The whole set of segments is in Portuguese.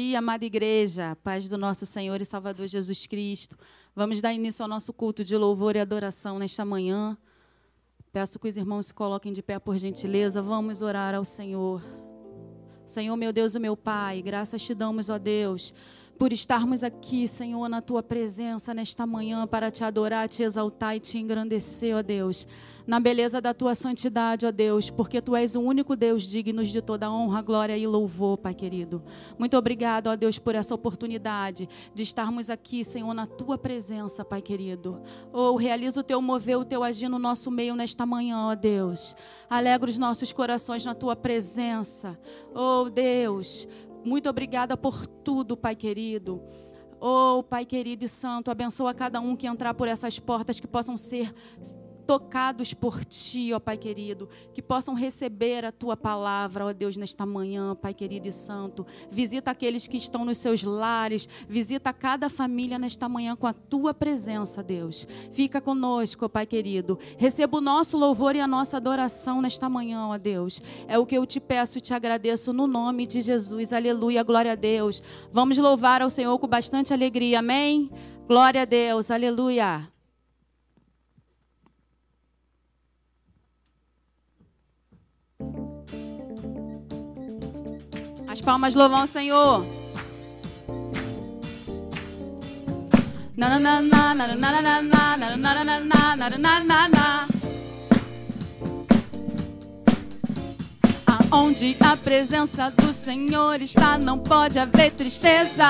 dia, amada igreja, paz do nosso Senhor e Salvador Jesus Cristo. Vamos dar início ao nosso culto de louvor e adoração nesta manhã. Peço que os irmãos se coloquem de pé por gentileza. Vamos orar ao Senhor. Senhor, meu Deus e meu Pai, graças te damos, ó Deus, por estarmos aqui, Senhor, na tua presença nesta manhã para te adorar, te exaltar e te engrandecer, ó Deus, na beleza da tua santidade, ó Deus, porque tu és o único Deus digno de toda honra, glória e louvor, Pai querido. Muito obrigado, ó Deus, por essa oportunidade de estarmos aqui, Senhor, na tua presença, Pai querido. Oh, realiza o teu mover, o teu agir no nosso meio nesta manhã, ó Deus. Alegra os nossos corações na tua presença. Oh, Deus, muito obrigada por tudo, Pai querido. Oh, Pai querido e santo, abençoa cada um que entrar por essas portas que possam ser tocados por Ti, ó Pai querido, que possam receber a Tua palavra, ó Deus, nesta manhã, Pai querido e santo. Visita aqueles que estão nos seus lares, visita cada família nesta manhã com a Tua presença, Deus. Fica conosco, ó Pai querido. Receba o nosso louvor e a nossa adoração nesta manhã, ó Deus. É o que eu te peço e te agradeço no nome de Jesus. Aleluia, glória a Deus. Vamos louvar ao Senhor com bastante alegria, amém? Glória a Deus, aleluia. Palmas louvam o Senhor. Aonde a presença do Senhor está, não pode haver tristeza.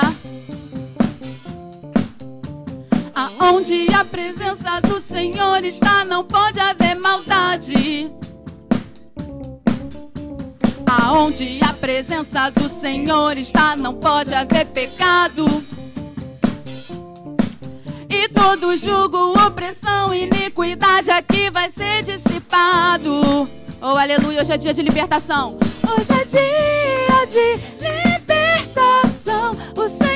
Aonde a presença do Senhor está, não pode haver maldade. Aonde a presença do Senhor está, não pode haver pecado. E todo jugo, opressão, iniquidade aqui vai ser dissipado. Oh, aleluia, hoje é dia de libertação. Hoje é dia de libertação. O Senhor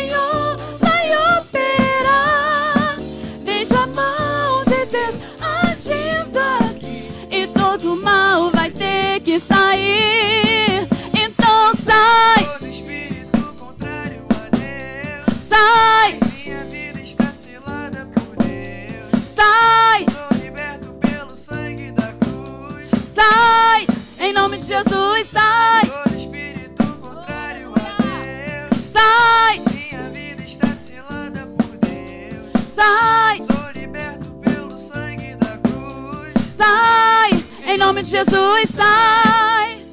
Em nome de Jesus, sai, Todo espírito contrário a Deus. sai, Minha vida está selada por Deus. sai, Sou liberto pelo sangue da cruz. sai. Em nome de Jesus, sai.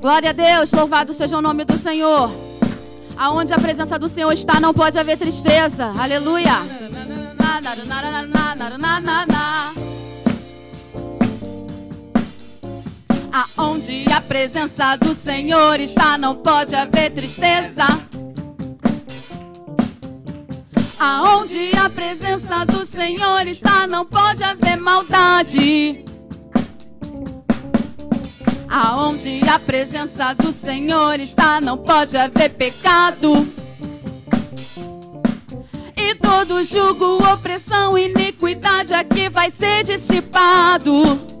Glória a Deus, louvado seja o nome do Senhor. Aonde a presença do Senhor está, não pode haver tristeza. Aleluia. Na, na, na, na, na, na, na, na, na. Aonde a presença do Senhor está, não pode haver tristeza. Aonde a presença do Senhor está, não pode haver maldade. Aonde a presença do Senhor está, não pode haver pecado. E todo jugo, opressão, iniquidade aqui vai ser dissipado.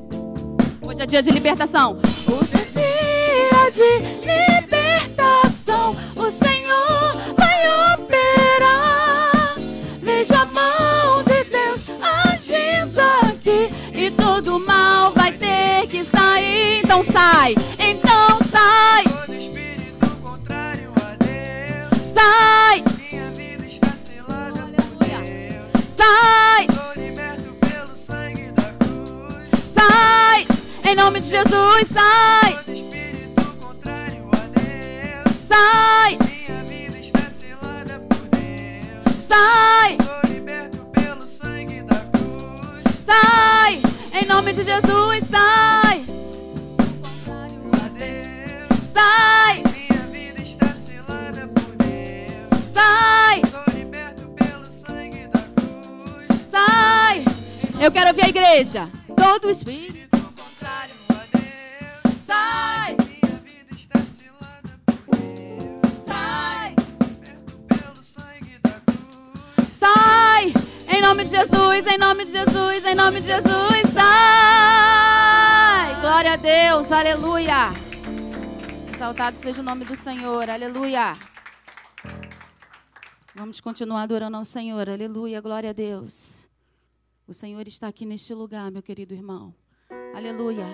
Hoje é dia de libertação. Hoje é dia de libertação. O Senhor vai operar. Veja a mão de Deus agindo aqui. E todo mal vai ter que sair. Então sai, então sai, Todo espírito contrário a Deus. sai, Em nome de Jesus, sai, Todo espírito contrário a Deus. sai, Minha vida está selada por Deus. sai. Sou liberto pelo sangue da cruz. Sai! Em nome de Jesus, sai! Sai! Minha vida está selada por Deus. Sai! Sou liberto pelo sangue da cruz. Sai! Eu quero ouvir a igreja. Todo Espírito Jesus, em nome de Jesus, em nome de Jesus, sai! Glória a Deus, aleluia! Exaltado seja o nome do Senhor. Aleluia. Vamos continuar adorando ao Senhor. Aleluia. Glória a Deus. O Senhor está aqui neste lugar, meu querido irmão. Aleluia.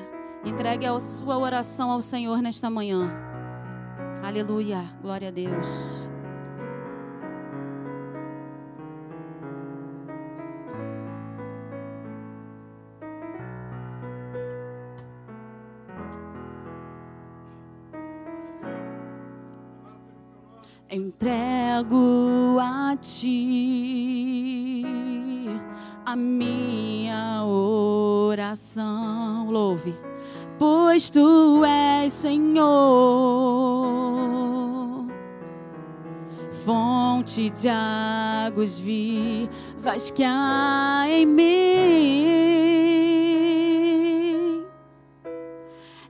Entregue a sua oração ao Senhor nesta manhã. Aleluia. Glória a Deus. Entrego a ti a minha oração. Louve, pois tu és Senhor, fonte de águas vivas que há em mim.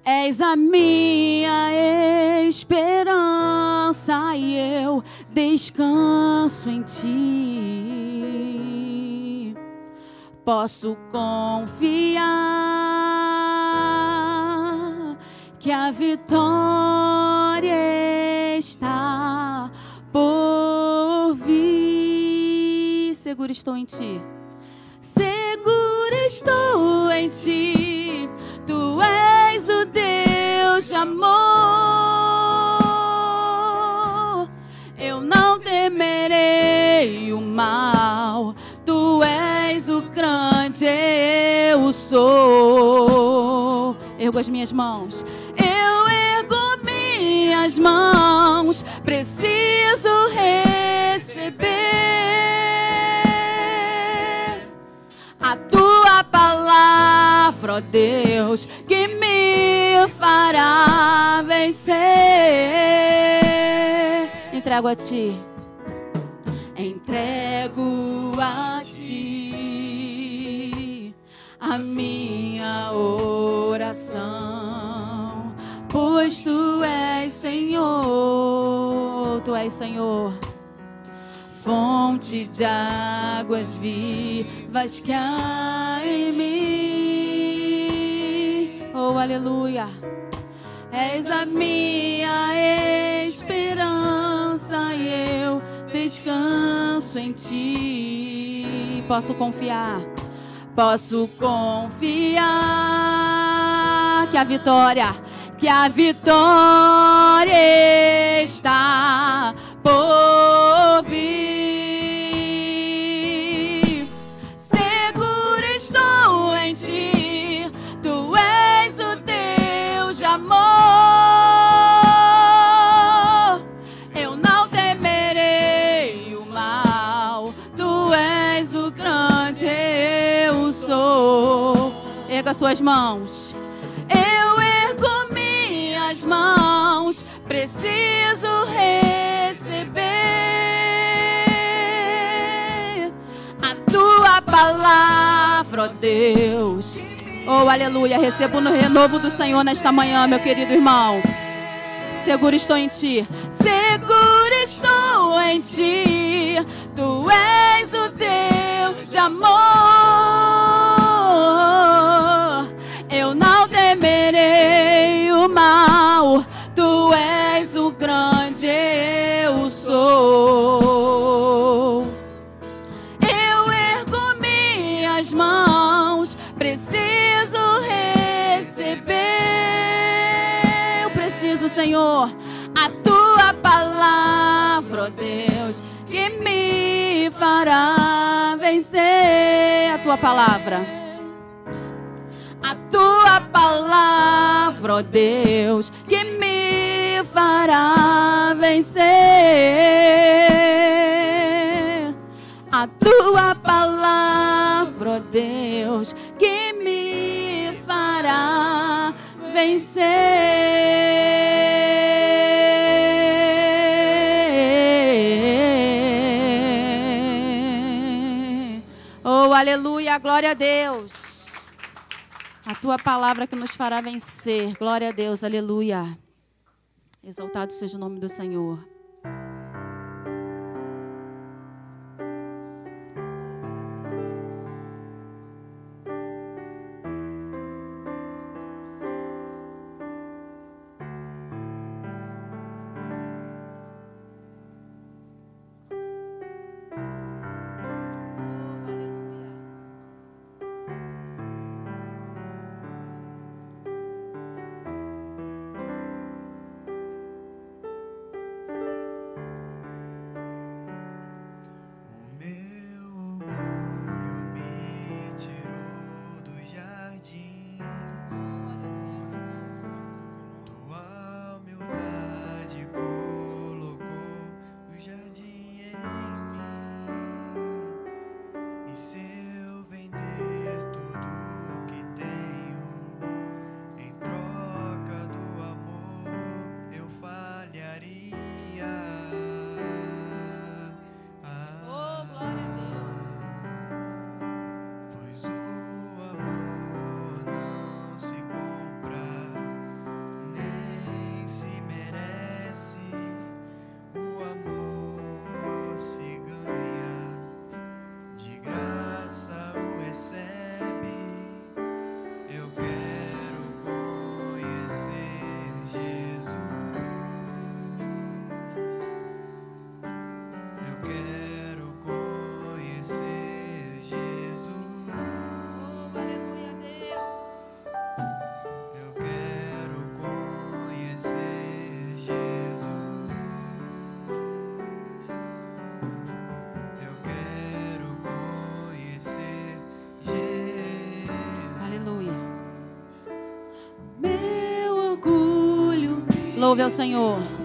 És a minha esperança e eu descanso em ti. Posso confiar que a vitória está por vir. Seguro estou em ti. Seguro estou em ti. Tu és o Deus de amor. Eu não temerei o mal. Grande eu sou. Ergo as minhas mãos. Eu ergo minhas mãos. Preciso receber a tua palavra, ó Deus, que me fará vencer. Entrego a ti, entrego a ti a minha oração, pois tu és Senhor, tu és Senhor fonte de águas vivas que há em mim. Oh, aleluia. És a minha esperança e eu descanso em ti. Posso confiar, posso confiar que a vitória, que a vitória está por Mãos. Eu ergo minhas mãos, preciso receber a tua palavra, ó Deus. Oh, aleluia. Recebo no renovo do Senhor nesta manhã, meu querido irmão. Seguro estou em ti. Seguro estou em ti. Tu és o Deus de amor. Fará vencer a tua palavra. A tua palavra, ó Deus, que me fará vencer. A tua palavra, ó Deus, que me fará vencer. Aleluia, glória a Deus. A tua palavra que nos fará vencer. Glória a Deus, aleluia. Exaltado seja o nome do Senhor. Louve ao Senhor.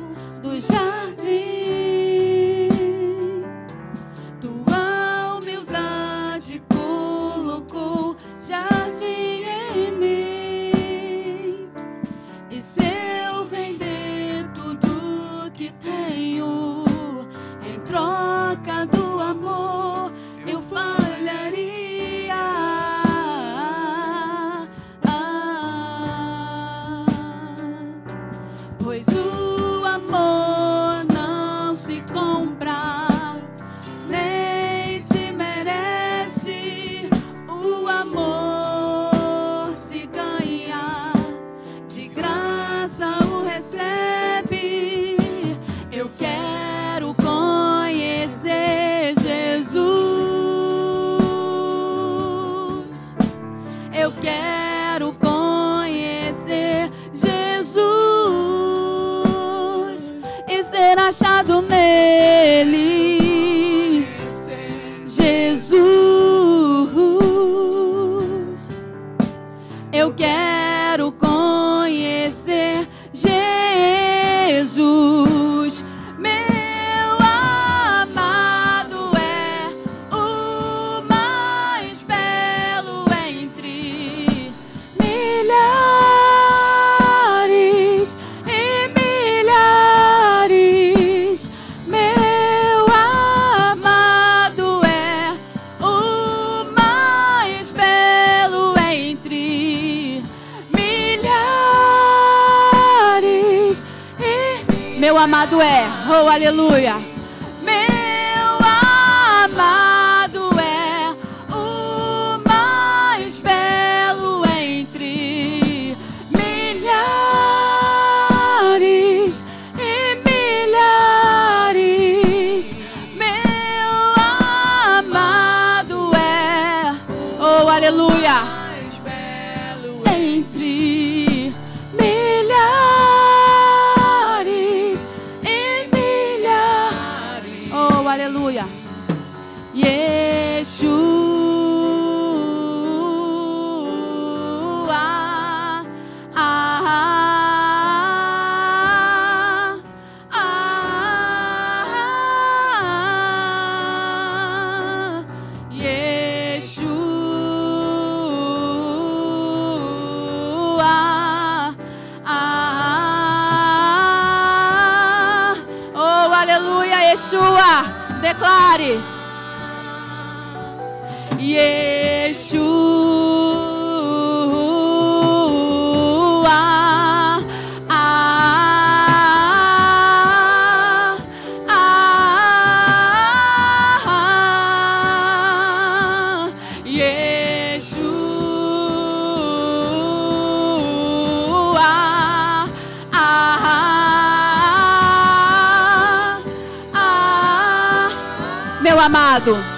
Meu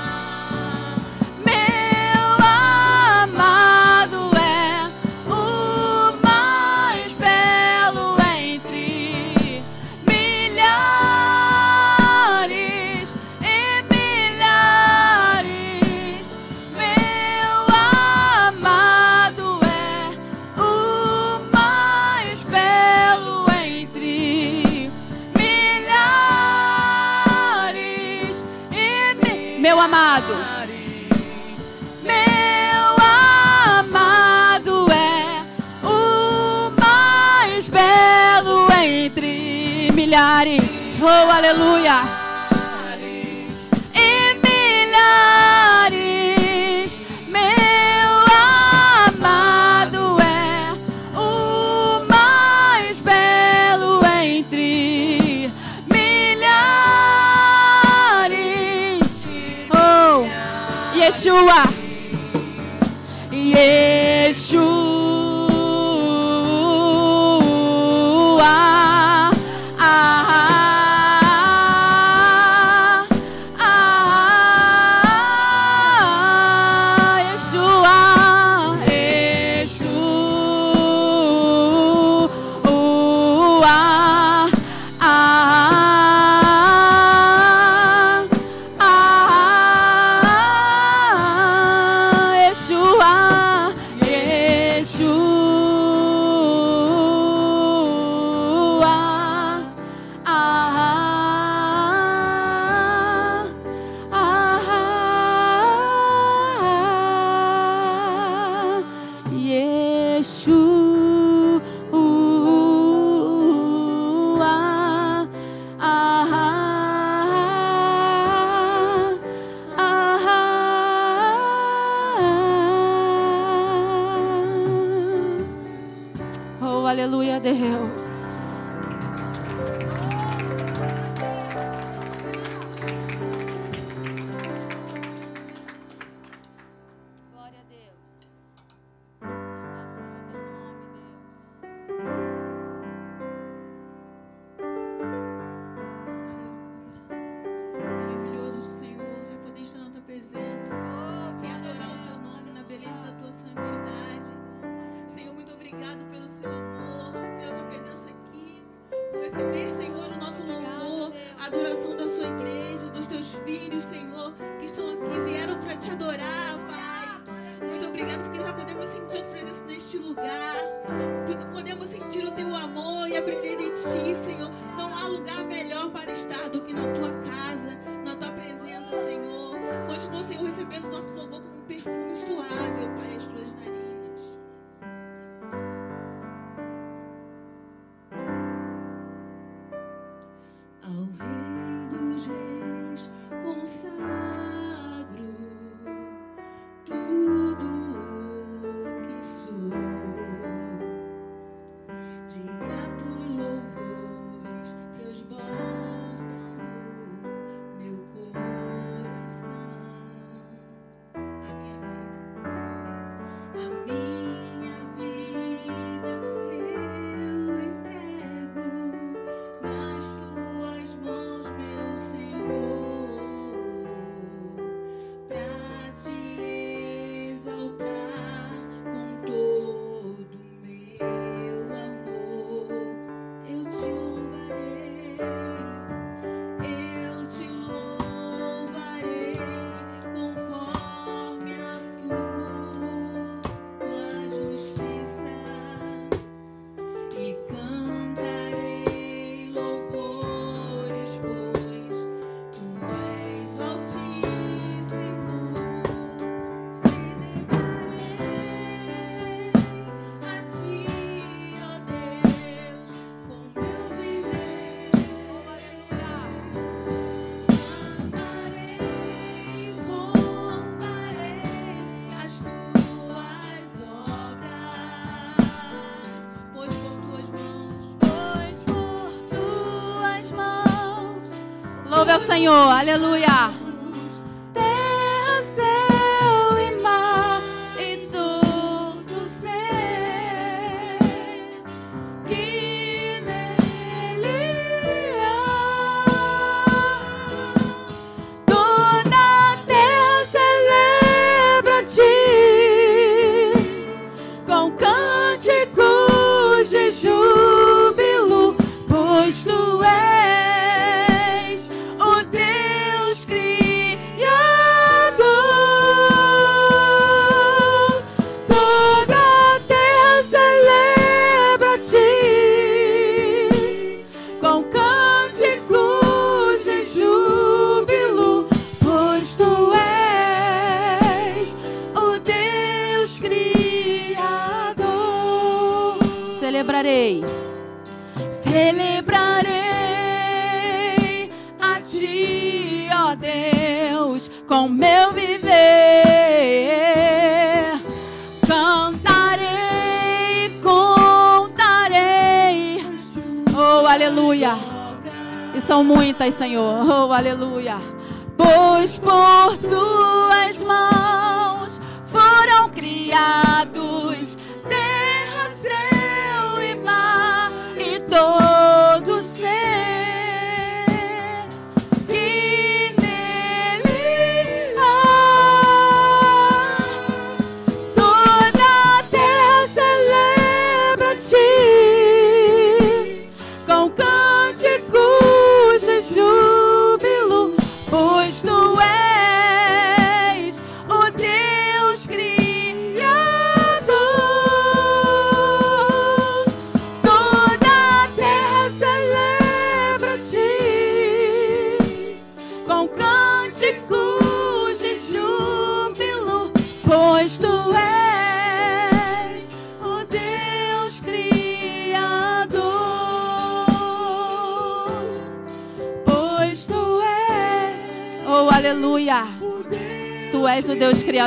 Senhor, aleluia.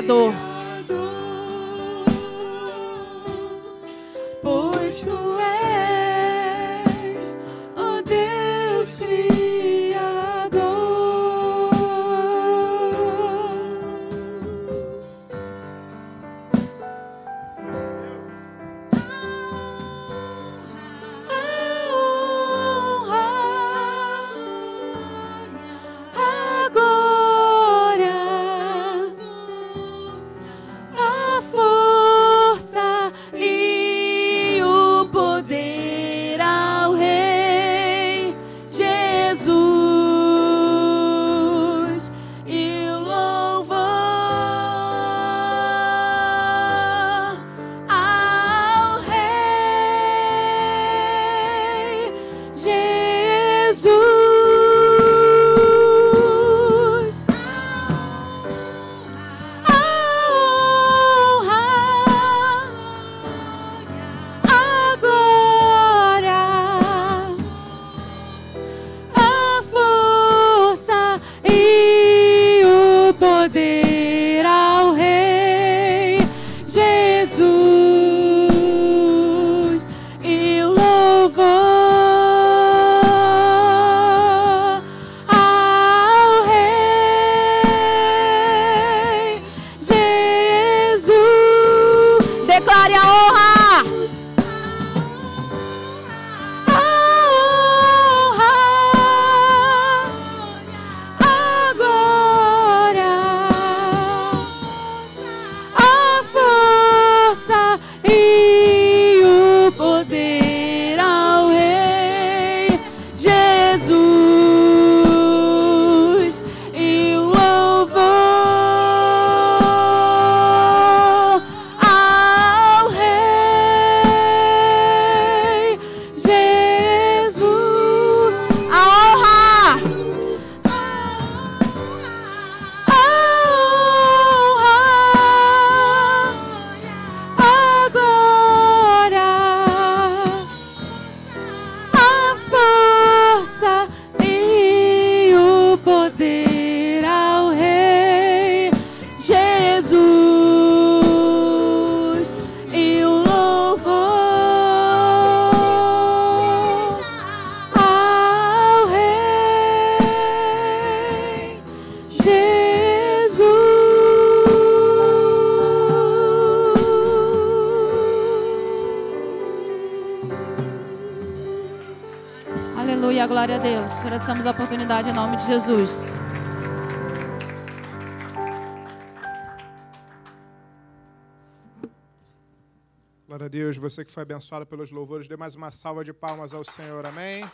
Criador. Agradecemos a oportunidade em nome de Jesus. Glória a Deus, você que foi abençoado pelos louvores, dê mais uma salva de palmas ao Senhor, amém?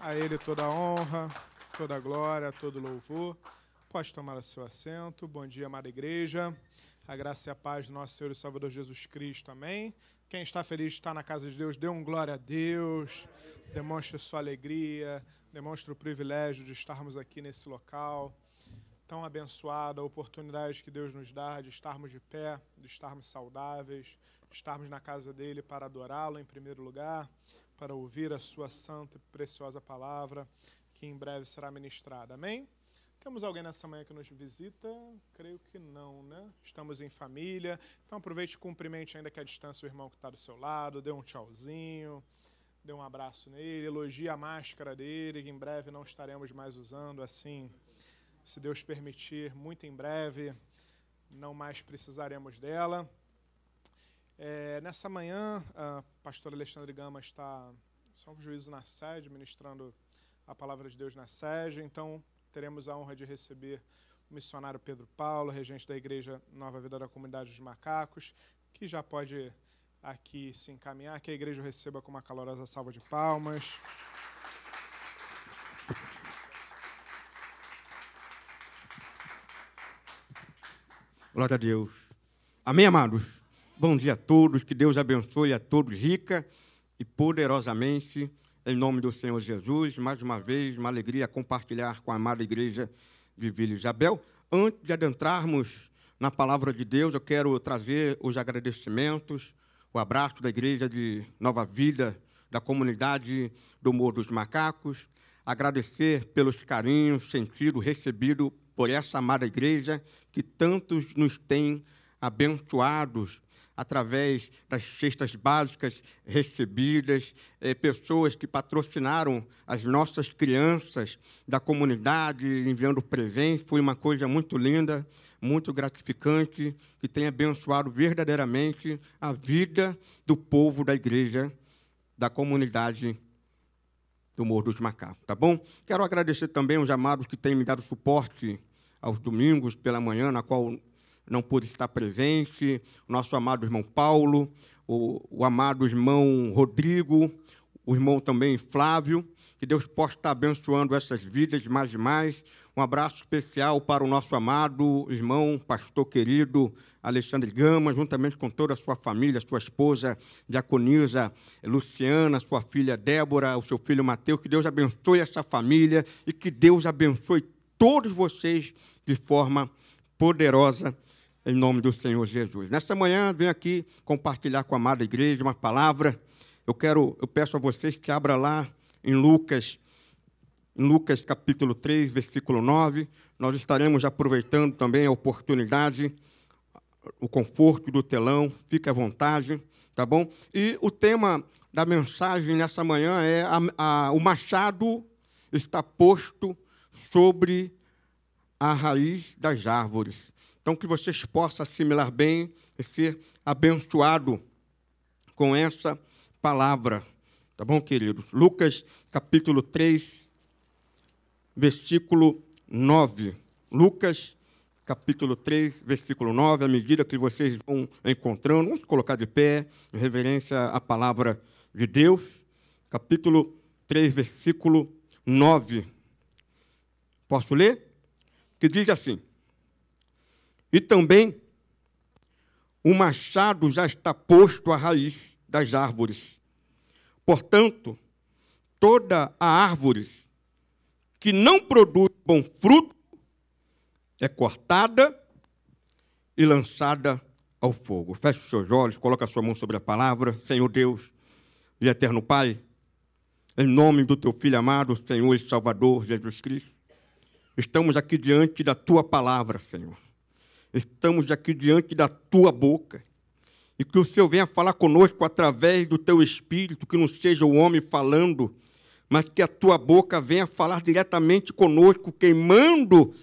A Ele toda a honra, toda a glória, todo louvor. Pode tomar o seu assento. Bom dia, amada igreja. A graça e a paz do nosso Senhor e Salvador Jesus Cristo, amém? Quem está feliz estar na casa de Deus, dê um glória a Deus, demonstre sua alegria, demonstre o privilégio de estarmos aqui nesse local tão abençoado, a oportunidade que Deus nos dá de estarmos de pé, de estarmos saudáveis, de estarmos na casa dele para adorá-lo em primeiro lugar, para ouvir a sua santa e preciosa palavra, que em breve será ministrada. Amém? Temos alguém nessa manhã que nos visita? Creio que não, né? Estamos em família. Então aproveite e cumprimente ainda que a distância o irmão que está do seu lado, dê um tchauzinho, dê um abraço nele, elogie a máscara dele, que em breve não estaremos mais usando assim se Deus permitir, muito em breve, não mais precisaremos dela. É, nessa manhã, a pastora Alexandre Gama está São Juízo na sede, ministrando a palavra de Deus na sede, então teremos a honra de receber o missionário Pedro Paulo, regente da Igreja Nova Vida da Comunidade dos Macacos, que já pode aqui se encaminhar, que a igreja receba com uma calorosa salva de palmas. Glória a Deus. Amém, amados? Bom dia a todos, que Deus abençoe a todos rica e poderosamente, em nome do Senhor Jesus. Mais uma vez, uma alegria compartilhar com a amada igreja de Vila Isabel. Antes de adentrarmos na palavra de Deus, eu quero trazer os agradecimentos, o abraço da igreja de Nova Vida, da comunidade do Morro dos Macacos, agradecer pelos carinhos sentidos, recebidos por essa amada igreja que tantos nos tem abençoados através das cestas básicas recebidas, eh, pessoas que patrocinaram as nossas crianças da comunidade, enviando presentes. Foi uma coisa muito linda, muito gratificante, que tem abençoado verdadeiramente a vida do povo da igreja, da comunidade do Morro dos Macacos, tá bom? Quero agradecer também os amados que têm me dado suporte aos domingos pela manhã, na qual não pude estar presente, o nosso amado irmão Paulo, o, o amado irmão Rodrigo, o irmão também Flávio, que Deus possa estar abençoando essas vidas mais e mais. Um abraço especial para o nosso amado irmão, pastor querido Alexandre Gama, juntamente com toda a sua família, sua esposa Diaconisa Luciana, sua filha Débora, o seu filho Mateus. Que Deus abençoe essa família e que Deus abençoe todos vocês de forma poderosa, em nome do Senhor Jesus. Nesta manhã, venho aqui compartilhar com a amada igreja uma palavra. Eu quero, eu peço a vocês que abra lá em Lucas, Lucas capítulo 3, versículo 9. Nós estaremos aproveitando também a oportunidade, o conforto do telão, fique à vontade, tá bom? E o tema da mensagem nessa manhã é a, a, o machado está posto sobre a raiz das árvores. Então, que vocês possam assimilar bem e ser abençoado com essa palavra. Tá bom, queridos? Lucas, capítulo 3, versículo 9. Lucas, capítulo 3, versículo 9. À medida que vocês vão encontrando, vamos colocar de pé, em reverência à palavra de Deus. Capítulo 3, versículo 9. Posso ler? Que diz assim: E também o machado já está posto à raiz das árvores. Portanto, toda a árvore que não produz bom fruto é cortada e lançada ao fogo. Feche os seus olhos, coloque a sua mão sobre a palavra. Senhor Deus e eterno Pai, em nome do teu Filho amado, Senhor e Salvador Jesus Cristo, estamos aqui diante da tua palavra, Senhor. Estamos aqui diante da tua boca. E que o Senhor venha falar conosco através do teu espírito, que não seja o homem falando, mas que a tua boca venha falar diretamente conosco, queimando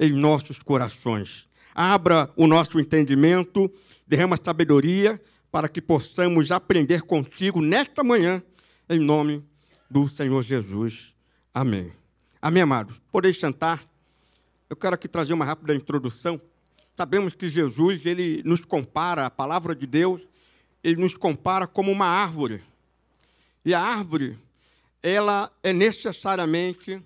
em nossos corações. Abra o nosso entendimento, derrama sabedoria para que possamos aprender contigo nesta manhã, em nome do Senhor Jesus. Amém. Amém, amados. Podeis sentar. Eu quero aqui trazer uma rápida introdução. Sabemos que Jesus, ele nos compara, a palavra de Deus, ele nos compara como uma árvore. E a árvore, ela é necessariamente,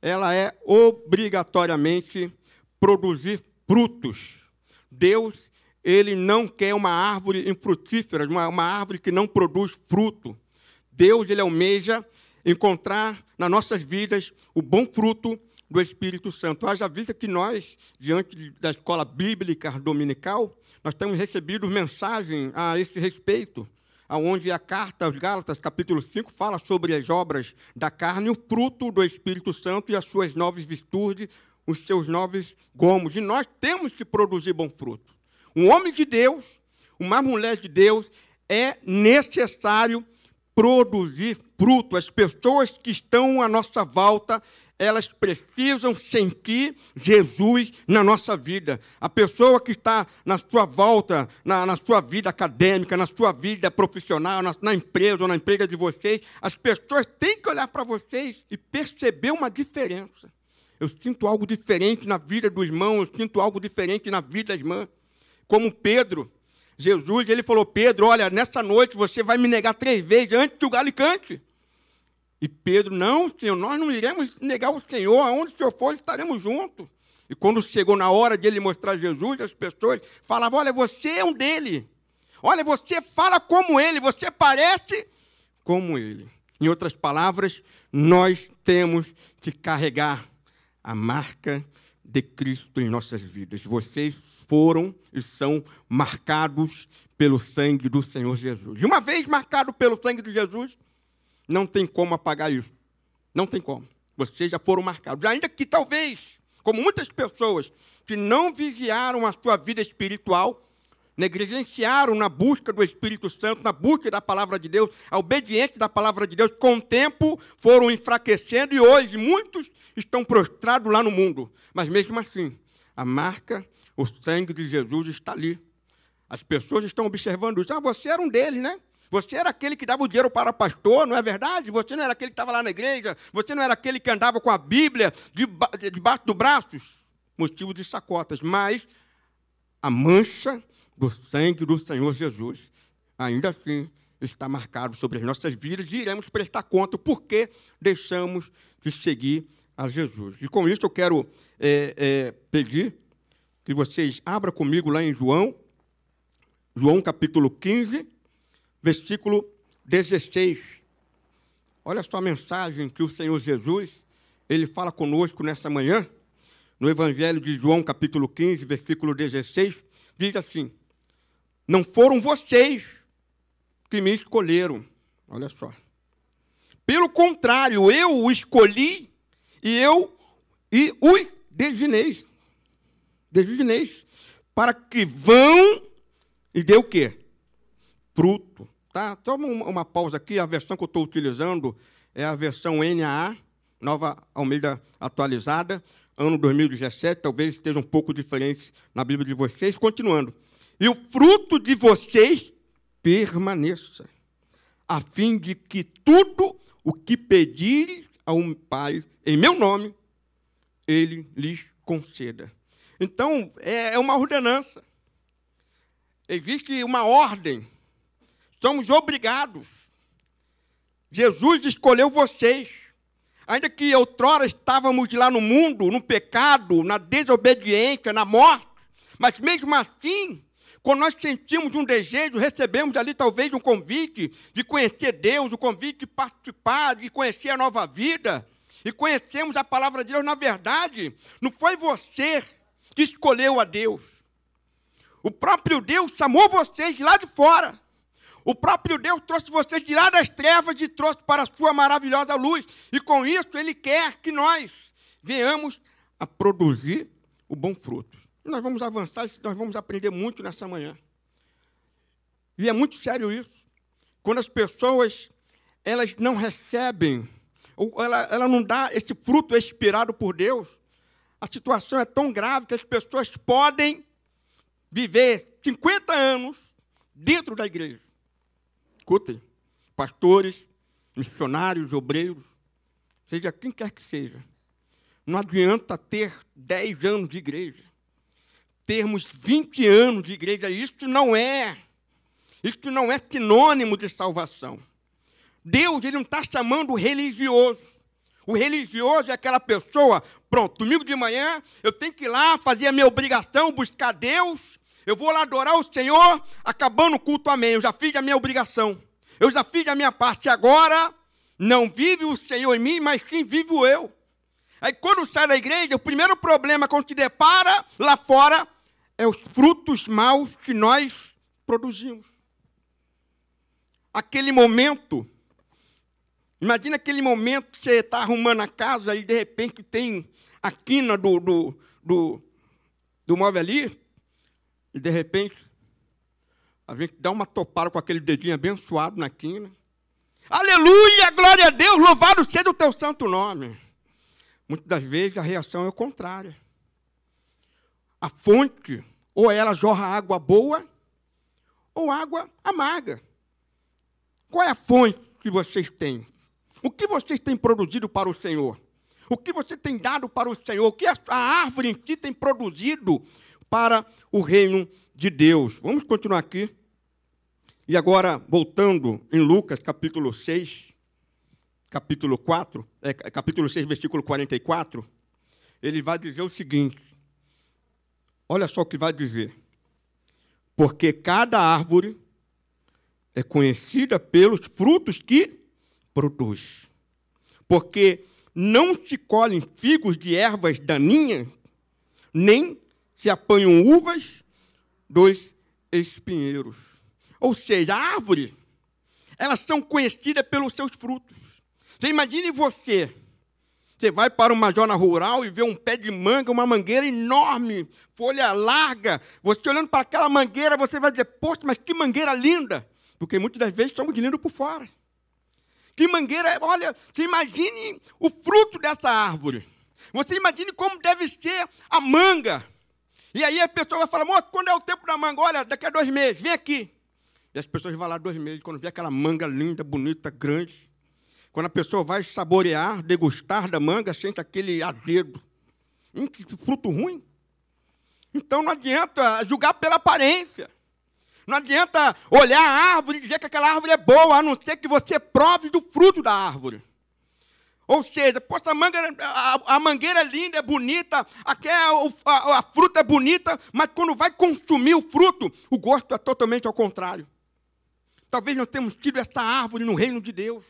ela é obrigatoriamente produzir frutos. Deus, ele não quer uma árvore infrutífera, uma, uma árvore que não produz fruto. Deus, ele almeja encontrar nas nossas vidas o bom fruto do Espírito Santo. Haja vista que nós, diante da escola bíblica dominical, nós temos recebido mensagem a esse respeito, aonde a carta aos Gálatas, capítulo 5, fala sobre as obras da carne, o fruto do Espírito Santo e as suas novas virtudes, os seus novos gomos. E nós temos que produzir bom fruto. Um homem de Deus, uma mulher de Deus, é necessário produzir fruto. As pessoas que estão à nossa volta, elas precisam sentir Jesus na nossa vida. A pessoa que está na sua volta, na, na sua vida acadêmica, na sua vida profissional, na, na empresa ou na empresa de vocês, as pessoas têm que olhar para vocês e perceber uma diferença. Eu sinto algo diferente na vida do irmão, eu sinto algo diferente na vida da irmã. Como Pedro, Jesus, ele falou: Pedro, olha, nessa noite você vai me negar três vezes antes que o galo cante. E Pedro, não, Senhor, nós não iremos negar o Senhor, aonde o Senhor for, estaremos juntos. E quando chegou na hora de ele mostrar Jesus, as pessoas falavam: Olha, você é um dele. Olha, você fala como ele, você parece como ele. Em outras palavras, nós temos que carregar a marca de Cristo em nossas vidas. Vocês foram e são marcados pelo sangue do Senhor Jesus. E uma vez marcado pelo sangue de Jesus, não tem como apagar isso. Não tem como. Vocês já foram marcados. Ainda que talvez, como muitas pessoas que não vigiaram a sua vida espiritual, negligenciaram na busca do Espírito Santo, na busca da palavra de Deus, a obediência da palavra de Deus, com o tempo foram enfraquecendo e hoje muitos estão prostrados lá no mundo. Mas mesmo assim, a marca, o sangue de Jesus está ali. As pessoas estão observando isso. Ah, você era um deles, né? Você era aquele que dava o dinheiro para o pastor, não é verdade? Você não era aquele que estava lá na igreja? Você não era aquele que andava com a Bíblia deba- debaixo dos braços? Motivo de sacotas. Mas a mancha do sangue do Senhor Jesus, ainda assim, está marcado sobre as nossas vidas e iremos prestar conta porque deixamos de seguir a Jesus. E com isso eu quero é, é, pedir que vocês abram comigo lá em João, João capítulo 15, versículo 16. Olha só a mensagem que o Senhor Jesus, ele fala conosco nessa manhã, no Evangelho de João, capítulo 15, versículo 16, diz assim: Não foram vocês que me escolheram. Olha só. Pelo contrário, eu o escolhi e eu e os designei. Designei para que vão e dê o quê? Fruto. Tá? Toma uma, pausa aqui, a versão que eu estou utilizando é a versão NAA, Nova Almeida Atualizada, ano 2017, talvez esteja um pouco diferente na Bíblia de vocês. Continuando. E o fruto de vocês permaneça, a fim de que tudo o que pedires a um Pai em meu nome, ele lhes conceda. Então, é é uma ordenança. Existe uma ordem. Somos obrigados. Jesus escolheu vocês. Ainda que outrora estávamos lá no mundo, no pecado, na desobediência, na morte, mas mesmo assim, quando nós sentimos um desejo, recebemos ali talvez um convite de conhecer Deus, o convite de participar, de conhecer a nova vida, e conhecemos a palavra de Deus, na verdade, não foi você que escolheu a Deus. O próprio Deus chamou vocês de lá de fora. O próprio Deus trouxe vocês de lá das trevas e trouxe para a sua maravilhosa luz. E com isso, Ele quer que nós venhamos a produzir o bom fruto. Nós vamos avançar, nós vamos aprender muito nessa manhã. E é muito sério isso. Quando as pessoas elas não recebem, ou ela, ela não dá esse fruto expirado por Deus, a situação é tão grave que as pessoas podem viver 50 anos dentro da igreja. Escutem, pastores, missionários, obreiros, seja quem quer que seja. Não adianta ter 10 anos de igreja, termos 20 anos de igreja, isso não é, isso não é sinônimo de salvação. Deus ele não está chamando o religioso. O religioso é aquela pessoa, pronto, domingo de manhã eu tenho que ir lá fazer a minha obrigação, buscar Deus, eu vou lá adorar o Senhor, acabando o culto, amém. Eu já fiz a minha obrigação, eu já fiz a minha parte, agora não vive o Senhor em mim, mas sim vivo eu. Aí quando sai da igreja, o primeiro problema quando se depara lá fora é os frutos maus que nós produzimos. Aquele momento Imagina aquele momento que você está arrumando a casa e de repente tem a quina do, do, do, do móvel ali, e de repente a gente dá uma topada com aquele dedinho abençoado na quina. Aleluia, glória a Deus, louvado seja o teu santo nome. Muitas das vezes a reação é o contrária. A fonte, ou ela jorra água boa, ou água amarga. Qual é a fonte que vocês têm? O que vocês têm produzido para o Senhor? O que você tem dado para o Senhor? O que a árvore em si tem produzido para o reino de Deus? Vamos continuar aqui. E agora, voltando em Lucas, capítulo 6, capítulo 4, é, capítulo 6, versículo 44, ele vai dizer o seguinte: olha só o que vai dizer. Porque cada árvore é conhecida pelos frutos que produz. Porque não se colhem figos de ervas daninhas, nem se apanham uvas dos espinheiros. Ou seja, a árvore, elas são conhecidas pelos seus frutos. Você imagine você, você vai para uma zona rural e vê um pé de manga, uma mangueira enorme, folha larga. Você olhando para aquela mangueira, você vai dizer, poxa, mas que mangueira linda. Porque muitas das vezes somos lindos por fora. Que mangueira, olha, você imagine o fruto dessa árvore. Você imagine como deve ser a manga. E aí a pessoa vai falar, moço, quando é o tempo da manga? Olha, daqui a dois meses, vem aqui. E as pessoas vão lá dois meses, quando vê aquela manga linda, bonita, grande. Quando a pessoa vai saborear, degustar da manga, sente aquele azedo. Hum, que fruto ruim. Então não adianta julgar pela aparência. Não adianta olhar a árvore e dizer que aquela árvore é boa, a não ser que você prove do fruto da árvore. Ou seja, poxa, a, manga, a, a mangueira é linda, é bonita, a, a, fruta é bonita, mas quando vai consumir o fruto, o gosto é totalmente ao contrário. Talvez não tenhamos tido essa árvore no reino de Deus.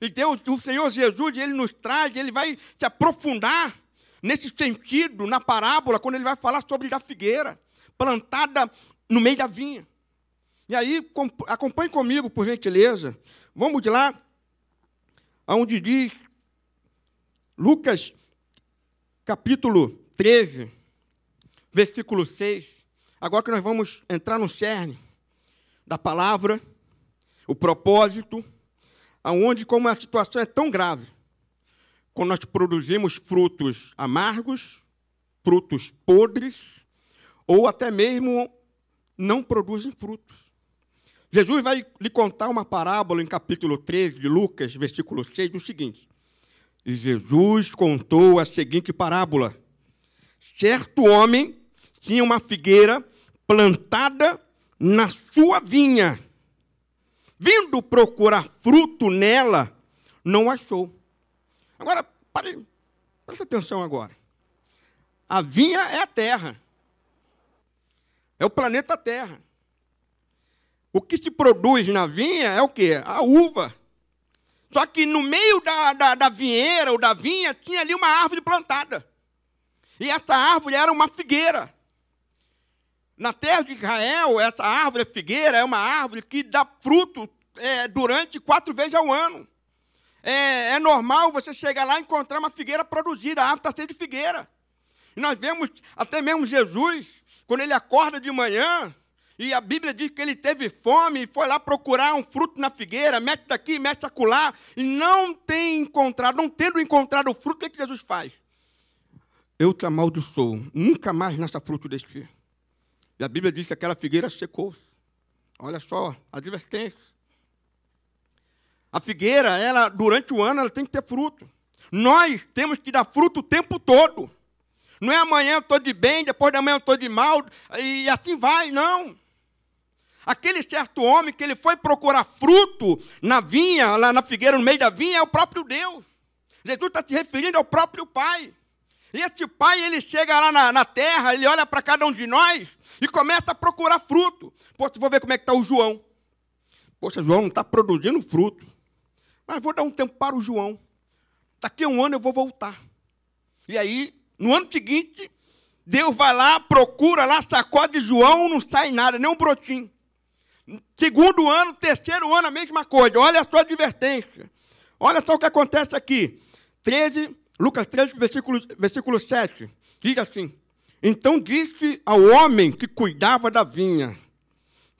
E Deus, o Senhor Jesus, Ele nos traz, Ele vai se aprofundar nesse sentido, na parábola, quando Ele vai falar sobre a figueira, plantada no meio da vinha. E aí, acompanhe comigo, por gentileza. Vamos de lá, aonde diz Lucas, capítulo 13, versículo 6. Agora que nós vamos entrar no cerne da palavra, o propósito, aonde como a situação é tão grave, quando nós produzimos frutos amargos, frutos podres, ou até mesmo não produzem frutos. Jesus vai lhe contar uma parábola em capítulo 13 de Lucas, versículo 6, o seguinte. Jesus contou a seguinte parábola. Certo homem tinha uma figueira plantada na sua vinha. Vindo procurar fruto nela, não achou. Agora, pare, presta atenção agora. A vinha é a terra. É o planeta Terra. O que se produz na vinha é o quê? A uva. Só que no meio da, da, da vinheira ou da vinha tinha ali uma árvore plantada. E essa árvore era uma figueira. Na terra de Israel, essa árvore figueira é uma árvore que dá fruto é, durante quatro vezes ao ano. É, é, normal você chegar lá e encontrar uma figueira produzida, a árvore está cheia de figueira. E nós vemos até mesmo Jesus, quando ele acorda de manhã, e a Bíblia diz que ele teve fome e foi lá procurar um fruto na figueira, mete daqui, mete acolá, e não tem encontrado, não tendo encontrado o fruto, o que, é que Jesus faz? Eu te amaldiçoo, nunca mais nessa fruto deste. E a Bíblia diz que aquela figueira secou. Olha só, advertência. A figueira, ela durante o ano, ela tem que ter fruto. Nós temos que dar fruto o tempo todo. Não é amanhã eu estou de bem, depois da manhã eu estou de mal, e assim vai, não. Aquele certo homem que ele foi procurar fruto na vinha, lá na figueira, no meio da vinha, é o próprio Deus. Jesus está se referindo ao próprio Pai. E esse Pai, ele chega lá na, na terra, ele olha para cada um de nós e começa a procurar fruto. Poxa, vou ver como é que está o João. Poxa, João não está produzindo fruto. Mas vou dar um tempo para o João. Daqui a um ano eu vou voltar. E aí, no ano seguinte, Deus vai lá, procura lá, sacode João, não sai nada, nem um brotinho. Segundo ano, terceiro ano, a mesma coisa. Olha a sua advertência. Olha só o que acontece aqui. 13, Lucas 13, versículo, versículo 7. Diz assim: Então disse ao homem que cuidava da vinha: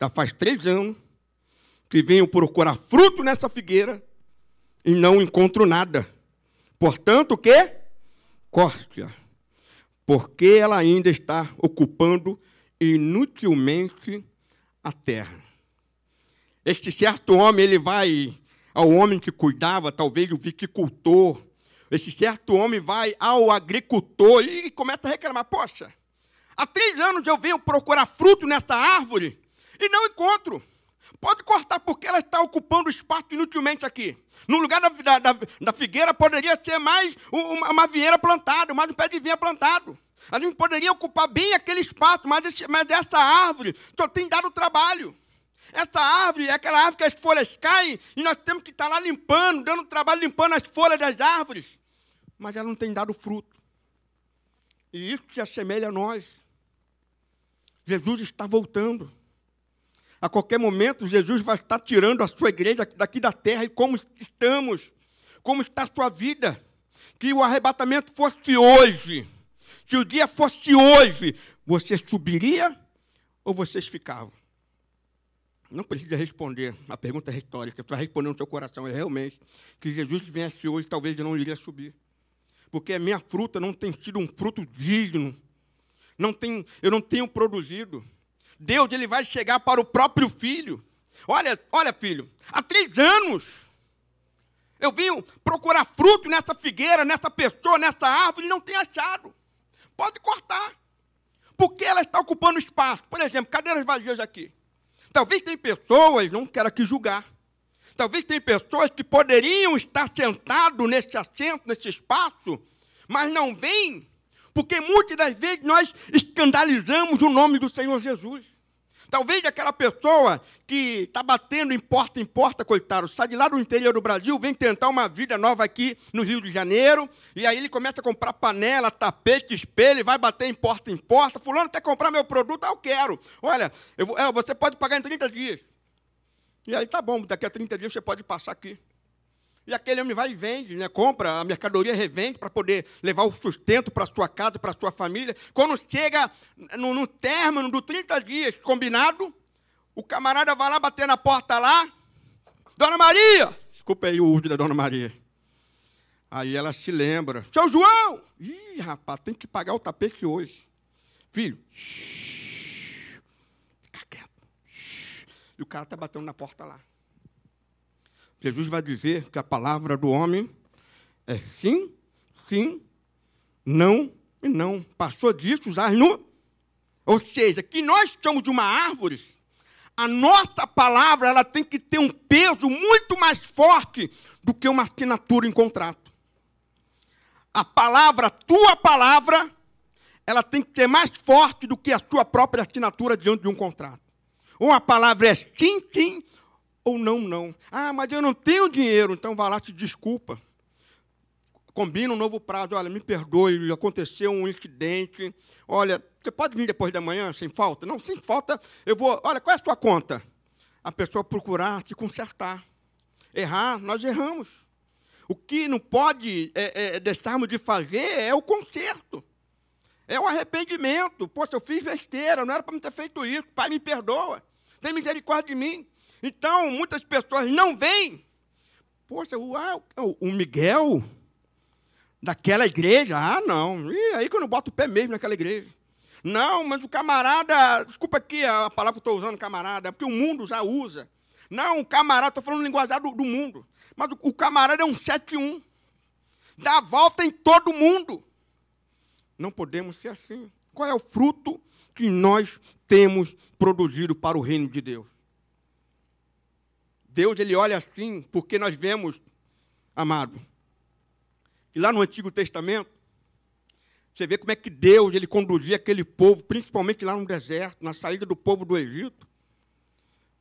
Já faz três anos que venho procurar fruto nessa figueira e não encontro nada. Portanto, o quê? Corte-a. Porque ela ainda está ocupando inutilmente a terra. Este certo homem, ele vai ao homem que cuidava, talvez o viticultor. Esse certo homem vai ao agricultor e começa a reclamar: Poxa, há três anos eu venho procurar fruto nessa árvore e não encontro. Pode cortar, porque ela está ocupando espaço inutilmente aqui. No lugar da, da, da, da figueira poderia ser mais uma, uma vinheira plantada, mais um pé de vinha plantado. A gente poderia ocupar bem aquele espaço, mas, esse, mas essa árvore só tem dado trabalho. Essa árvore é aquela árvore que as folhas caem e nós temos que estar lá limpando, dando trabalho, limpando as folhas das árvores. Mas ela não tem dado fruto. E isso se assemelha a nós. Jesus está voltando. A qualquer momento, Jesus vai estar tirando a sua igreja daqui da terra e como estamos, como está a sua vida. Que o arrebatamento fosse hoje. Se o dia fosse hoje, você subiria ou vocês ficavam? Não precisa responder, a pergunta retórica, você vai responder no seu coração, é realmente, que Jesus viesse hoje, talvez eu não iria subir. Porque a minha fruta não tem sido um fruto digno, não tem, eu não tenho produzido. Deus ele vai chegar para o próprio filho. Olha, olha, filho, há três anos eu vim procurar fruto nessa figueira, nessa pessoa, nessa árvore, e não tenho achado. Pode cortar. Porque ela está ocupando espaço. Por exemplo, cadeiras vazias aqui. Talvez tem pessoas, não quero aqui julgar. Talvez tem pessoas que poderiam estar sentados nesse assento, nesse espaço, mas não vêm porque muitas das vezes nós escandalizamos o nome do Senhor Jesus. Talvez aquela pessoa que está batendo em porta em porta, coitado, sai de lá do interior do Brasil, vem tentar uma vida nova aqui no Rio de Janeiro, e aí ele começa a comprar panela, tapete, espelho, vai bater em porta em porta. Fulano quer comprar meu produto? Ah, eu quero. Olha, eu é, você pode pagar em 30 dias. E aí tá bom, daqui a 30 dias você pode passar aqui. E aquele homem vai e vende, né? compra a mercadoria, revende para poder levar o sustento para sua casa, para sua família. Quando chega no, no término dos 30 dias combinado, o camarada vai lá bater na porta lá. Dona Maria! Desculpa aí o uso da Dona Maria. Aí ela se lembra. Seu João! Ih, rapaz, tem que pagar o tapete hoje. Filho, shh, fica quieto. shh. E o cara está batendo na porta lá. Jesus vai dizer que a palavra do homem é sim, sim, não e não. Passou disso, usar no. Ou seja, que nós somos de uma árvore, a nossa palavra ela tem que ter um peso muito mais forte do que uma assinatura em contrato. A palavra, a tua palavra, ela tem que ser mais forte do que a sua própria assinatura diante de um contrato. Ou a palavra é sim, sim, ou não, não. Ah, mas eu não tenho dinheiro, então vá lá, te desculpa. Combina um novo prazo. Olha, me perdoe, aconteceu um incidente. Olha, você pode vir depois da manhã, sem falta? Não, sem falta, eu vou. Olha, qual é a sua conta? A pessoa procurar te consertar. Errar, nós erramos. O que não pode é, é, deixarmos de fazer é o conserto. É o arrependimento. Poxa, eu fiz besteira, não era para me ter feito isso. Pai, me perdoa. Tem misericórdia de mim. Então, muitas pessoas não vêm. Poxa, o, ah, Miguel, daquela igreja, ah, não. E aí que eu não boto o pé mesmo naquela igreja. Não, mas o camarada, desculpa aqui a palavra que eu estou usando, camarada, é porque o mundo já usa. Não, o camarada, estou falando linguajar do, do mundo. Mas o- o camarada é um 7-1. Dá volta em todo mundo. Não podemos ser assim. Qual é o fruto que nós temos produzido para o reino de Deus? Deus, ele olha assim, porque nós vemos, amado, que lá no Antigo Testamento, você vê como é que Deus, ele conduzia aquele povo, principalmente lá no deserto, na saída do povo do Egito.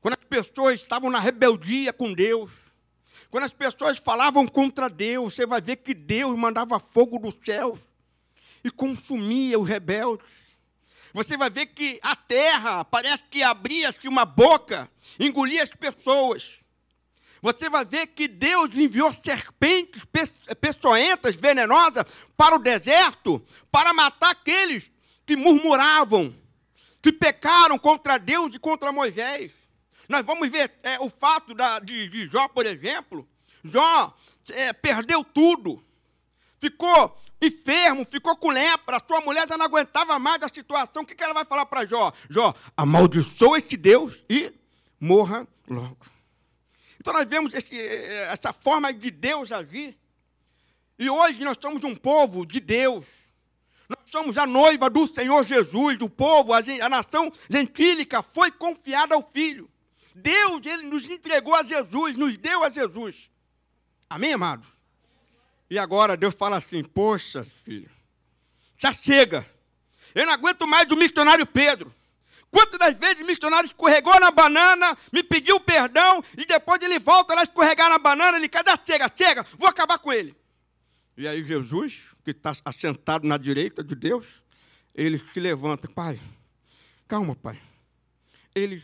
Quando as pessoas estavam na rebeldia com Deus, quando as pessoas falavam contra Deus, você vai ver que Deus mandava fogo do céu e consumia os rebeldes. Você vai ver que a terra parece que abria-se uma boca, engolia as pessoas. Você vai ver que Deus enviou serpentes pe- peçonhentas, venenosas, para o deserto, para matar aqueles que murmuravam, que pecaram contra Deus e contra Moisés. Nós vamos ver é, o fato da- de, de Jó, por exemplo. Jó é, perdeu tudo, ficou enfermo, ficou com lepra, sua mulher já não aguentava mais a situação. O que, que ela vai falar para Jó? Jó, amaldiçoa este Deus e morra logo. Então nós vemos esse, eh, essa forma de Deus agir. E hoje nós somos um povo de Deus. Nós somos a noiva do Senhor Jesus, do povo, a, a nação gentílica foi confiada ao Filho. Deus, ele nos entregou a Jesus, nos deu a Jesus. Amém, amados? E agora Deus fala assim: Poxa, filho, já chega. Eu não aguento mais o missionário Pedro. Quantas das vezes o missionário escorregou na banana, me pediu perdão, e depois ele volta lá escorregar na banana, ele cadê? Chega, chega, vou acabar com ele. E aí Jesus, que está assentado na direita de Deus, ele se levanta, pai, calma, pai. Ele,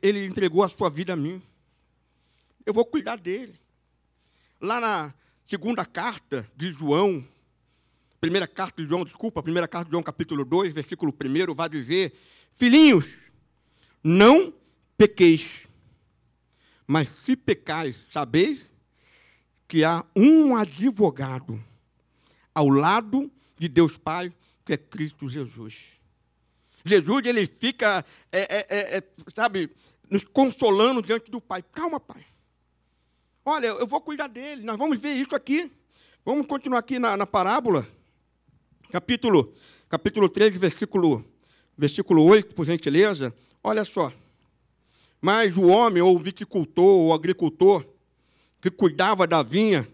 ele entregou a sua vida a mim. Eu vou cuidar dele. Lá na segunda carta de João, primeira carta de João, desculpa, primeira carta de João, capítulo 2, versículo 1, vai dizer: Filhinhos, não pequeis, mas se pecais, sabeis que há um advogado ao lado de Deus Pai, que é Cristo Jesus. Jesus, ele fica, é, é, é, é, sabe, nos consolando diante do Pai. Calma, Pai. Olha, eu vou cuidar dele. Nós vamos ver isso aqui. Vamos continuar aqui na, na parábola. Capítulo, capítulo 13, versículo, versículo 8, por gentileza. Olha só. Mas o homem, ou o viticultor, ou o agricultor, que cuidava da vinha,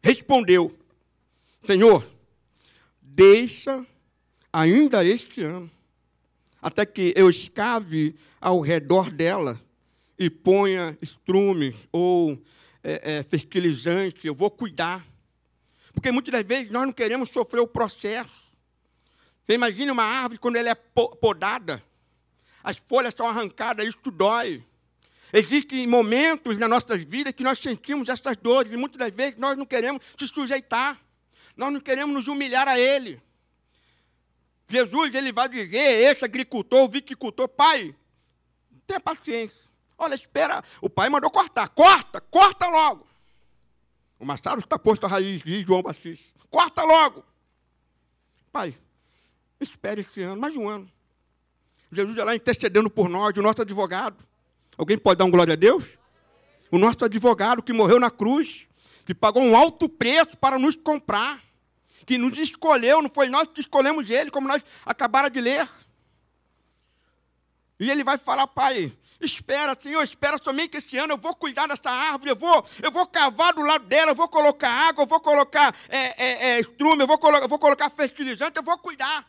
respondeu: Senhor, deixa ainda este ano, até que eu escave ao redor dela e ponha estrumes ou é, é, fertilizante, eu vou cuidar. Porque muitas das vezes nós não queremos sofrer o processo. Você imagina uma árvore quando ela é po- podada, as folhas são arrancadas, isso dói. Existem momentos na nossas vidas que nós sentimos essas dores e muitas das vezes nós não queremos se sujeitar, nós não queremos nos humilhar a Ele. Jesus ele vai dizer, esse agricultor, viticultor, pai, tenha paciência. Olha, espera, o pai mandou cortar, corta, corta logo. O machado está posto a raiz, diz João Batista. Corta logo. Pai, espere esse ano, mais um ano. Jesus é lá intercedendo por nós, o nosso advogado. Alguém pode dar um glória a Deus? O nosso advogado que morreu na cruz, que pagou um alto preço para nos comprar, que nos escolheu, não foi nós que escolhemos ele, como nós acabaram de ler. E ele vai falar, pai, espera, Senhor, espera somente que esse ano eu vou cuidar dessa árvore, eu vou, eu vou cavar do lado dela, eu vou colocar água, eu vou colocar é, é, é, estrume, eu vou, colo eu vou colocar fertilizante, eu vou cuidar.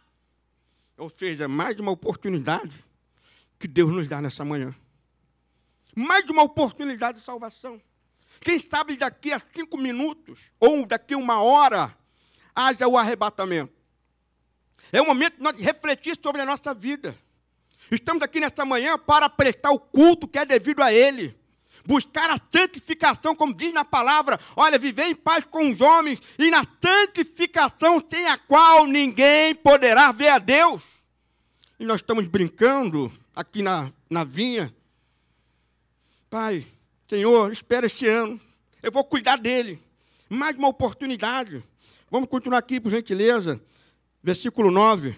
Ou seja, mais uma oportunidade que Deus nos dá nessa manhã. Mais uma oportunidade de salvação. Quem sabe daqui a cinco minutos, ou daqui a uma hora, haja o arrebatamento. É o momento de nós refletir sobre a nossa vida. Estamos aqui nessa manhã para prestar o culto que é devido a Ele. Buscar a santificação, como diz na palavra. Olha, viver em paz com os homens e na santificação sem a qual ninguém poderá ver a Deus. E nós estamos brincando aqui na, na vinha. Pai, Senhor, espera este ano. Eu vou cuidar dele. Mais uma oportunidade. Vamos continuar aqui, por gentileza. Versículo 9.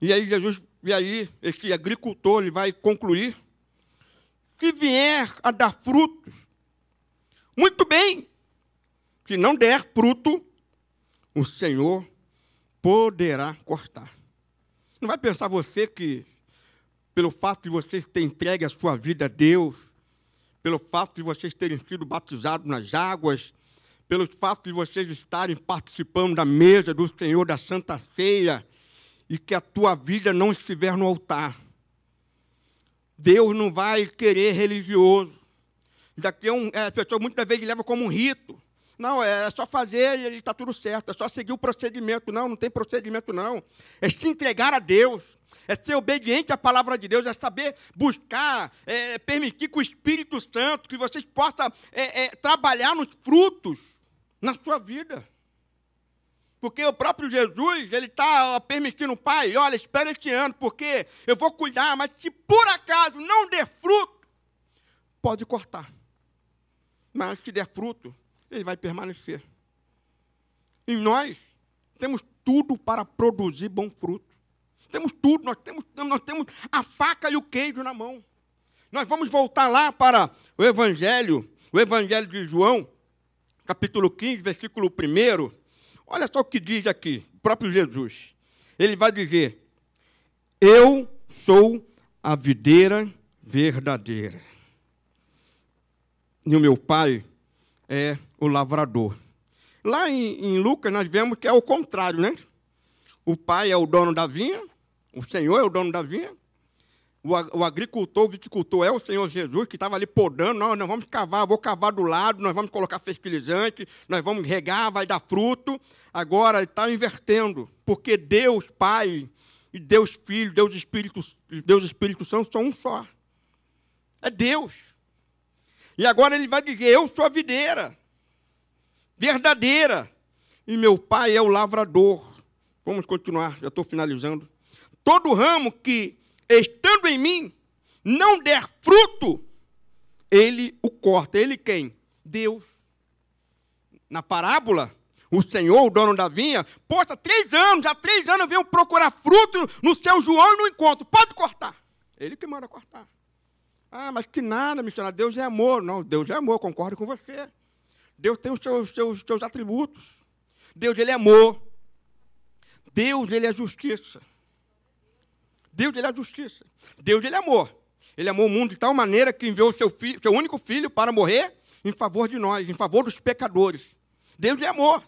E aí Jesus, e aí esse agricultor, ele vai concluir. Se vier a dar frutos, Muito bem. Se não der fruto, o Senhor poderá cortar. Não vai pensar você que, pelo fato de vocês terem entregue a sua vida a Deus, pelo fato de vocês terem sido batizados nas águas, pelo fato de vocês estarem participando da mesa do Senhor da Santa Ceia, e que a tua vida não estiver no altar. Deus não vai querer religioso. Daqui é um, é, a pessoa muitas vezes leva como um rito. Não, é só fazer e está tudo certo, é só seguir o procedimento. Não, não tem procedimento, não. É se entregar a Deus, é ser obediente à palavra de Deus, é saber buscar, é, permitir que o Espírito Santo, que vocês possam é, é, trabalhar nos frutos na sua vida. Porque o próprio Jesus, ele está permitindo, pai, olha, espera este ano, porque eu vou cuidar, mas se por acaso não der fruto, pode cortar. Mas se der fruto, ele vai permanecer. E nós temos tudo para produzir bom fruto. Temos tudo, nós temos, nós temos a faca e o queijo na mão. Nós vamos voltar lá para o Evangelho, o Evangelho de João, capítulo 15, versículo 1. Olha só o que diz aqui, o próprio Jesus. Ele vai dizer: Eu sou a videira verdadeira. E o meu pai é o lavrador. Lá em, em, Lucas nós vemos que é o contrário, né? O pai é o dono da vinha, o Senhor é o dono da vinha, o, agricultor, o viticultor é o Senhor Jesus, que estava ali podando, nós, nós vamos cavar, vou cavar do lado, nós vamos colocar fertilizante, nós vamos regar, vai dar fruto. Agora está invertendo, porque Deus Pai e Deus Filho, Deus Espírito, Deus Espírito Santo são um só. É Deus. E agora ele vai dizer: Eu sou a videira verdadeira, e meu pai é o lavrador. Vamos continuar, já estou finalizando. Todo ramo que, em mim, não der fruto, ele o corta. Ele quem? Deus. Na parábola, o Senhor, o dono da vinha, poxa, três anos, há três anos eu venho procurar fruto no seu João e não encontro. Pode cortar. Ele que manda cortar. Ah, mas que nada, missionário. Deus é amor. Não, Deus é amor, concordo com você. Deus tem os seus, seus, seus atributos. Deus, ele é amor. Deus, ele é justiça. Deus, ele é justiça. Deus, ele é amor. Ele amou o mundo de tal maneira que enviou o seu, filho, seu único filho para morrer em favor de nós, em favor dos pecadores. Deus é amor.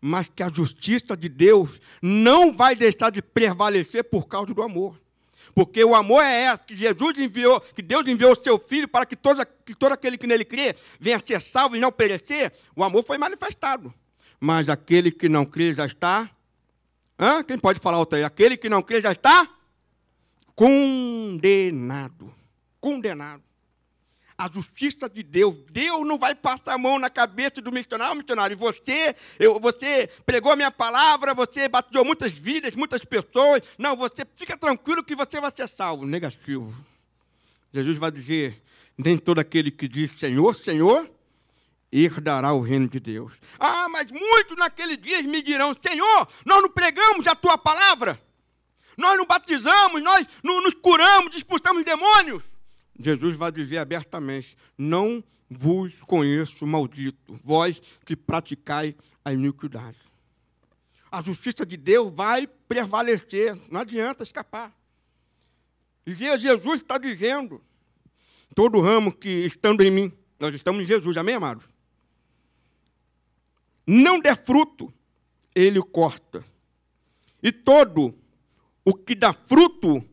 Mas que a justiça de Deus não vai deixar de prevalecer por causa do amor. Porque o amor é esse, que Jesus enviou, que Deus enviou o seu Filho para que todo, que todo aquele que nele crê venha ser salvo e não perecer. O amor foi manifestado. Mas aquele que não crê já está. Hã? Quem pode falar outra aí? Aquele que não crê já está condenado. Condenado a justiça de Deus. Deus não vai passar a mão na cabeça do missionário. Missionário, você, eu, você pregou a minha palavra, você batizou muitas vidas, muitas pessoas. Não, você fica tranquilo que você vai ser salvo. Negativo. Jesus vai dizer: nem todo aquele que diz Senhor, Senhor, herdará o reino de Deus. Ah, mas muitos naqueles dias me dirão: Senhor, nós não pregamos a tua palavra, nós não batizamos, nós não nos curamos, expulsamos demônios. Jesus vai dizer abertamente: Não vos conheço, maldito, vós que praticai a iniquidade. A justiça de Deus vai prevalecer, não adianta escapar. E Jesus está dizendo: todo ramo que estando em mim, nós estamos em Jesus, amém, amados? Não der fruto, ele corta. E todo o que dá fruto,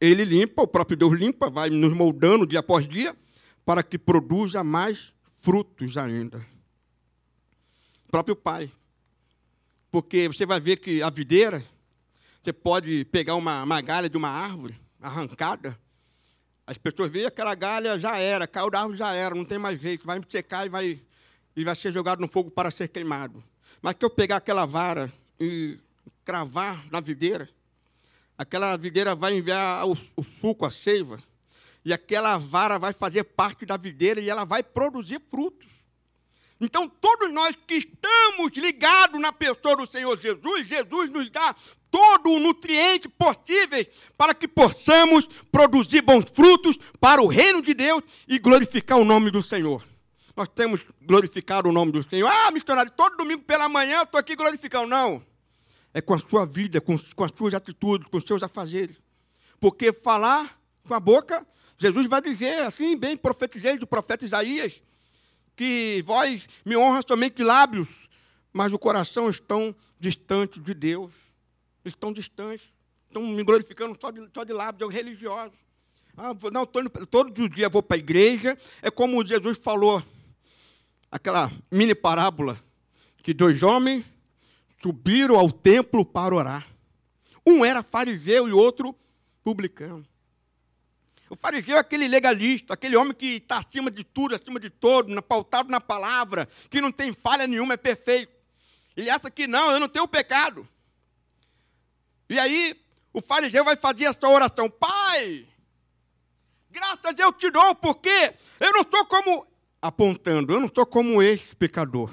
ele limpa, o próprio Deus limpa, vai nos moldando dia após dia, para que produza mais frutos ainda. O próprio Pai. Porque você vai ver que a videira, você pode pegar uma, uma galha de uma árvore arrancada, as pessoas veem aquela galha já era, caiu da árvore já era, não tem mais jeito, vai secar e vai, e vai ser jogado no fogo para ser queimado. Mas que eu pegar aquela vara e cravar na videira, aquela videira vai enviar o, o suco, a seiva, e aquela vara vai fazer parte da videira e ela vai produzir frutos. Então, todos nós que estamos ligados na pessoa do Senhor Jesus, Jesus nos dá todo o nutriente possível para que possamos produzir bons frutos para o reino de Deus e glorificar o nome do Senhor. nós temos glorificado o nome do Senhor. Ah, missionário, todo domingo pela manhã eu estou aqui glorificando. Não. É com a sua vida, com, com as suas atitudes, com os seus afazeres. Porque falar com a boca, Jesus vai dizer, assim, bem profetizei do profeta Isaías, que vós me honra somente lábios, mas o coração estão distante de Deus. Estão distantes. Estão me glorificando só de, só de lábios, religiosos. Ah, vou- não, tô indo, todos os dias vou para a igreja. É como Jesus falou, aquela mini parábola, que dois homens subiram ao templo para orar. Um era fariseu e outro publicano. O fariseu é aquele legalista, aquele homem que está acima de tudo, acima de todo, pautado na palavra, que não tem falha nenhuma, é perfeito. Ele acha que não, eu não tenho pecado. E aí, o fariseu vai fazer essa oração: Pai, graças eu te dou, porque eu não sou como, apontando, eu não sou como esse pecador.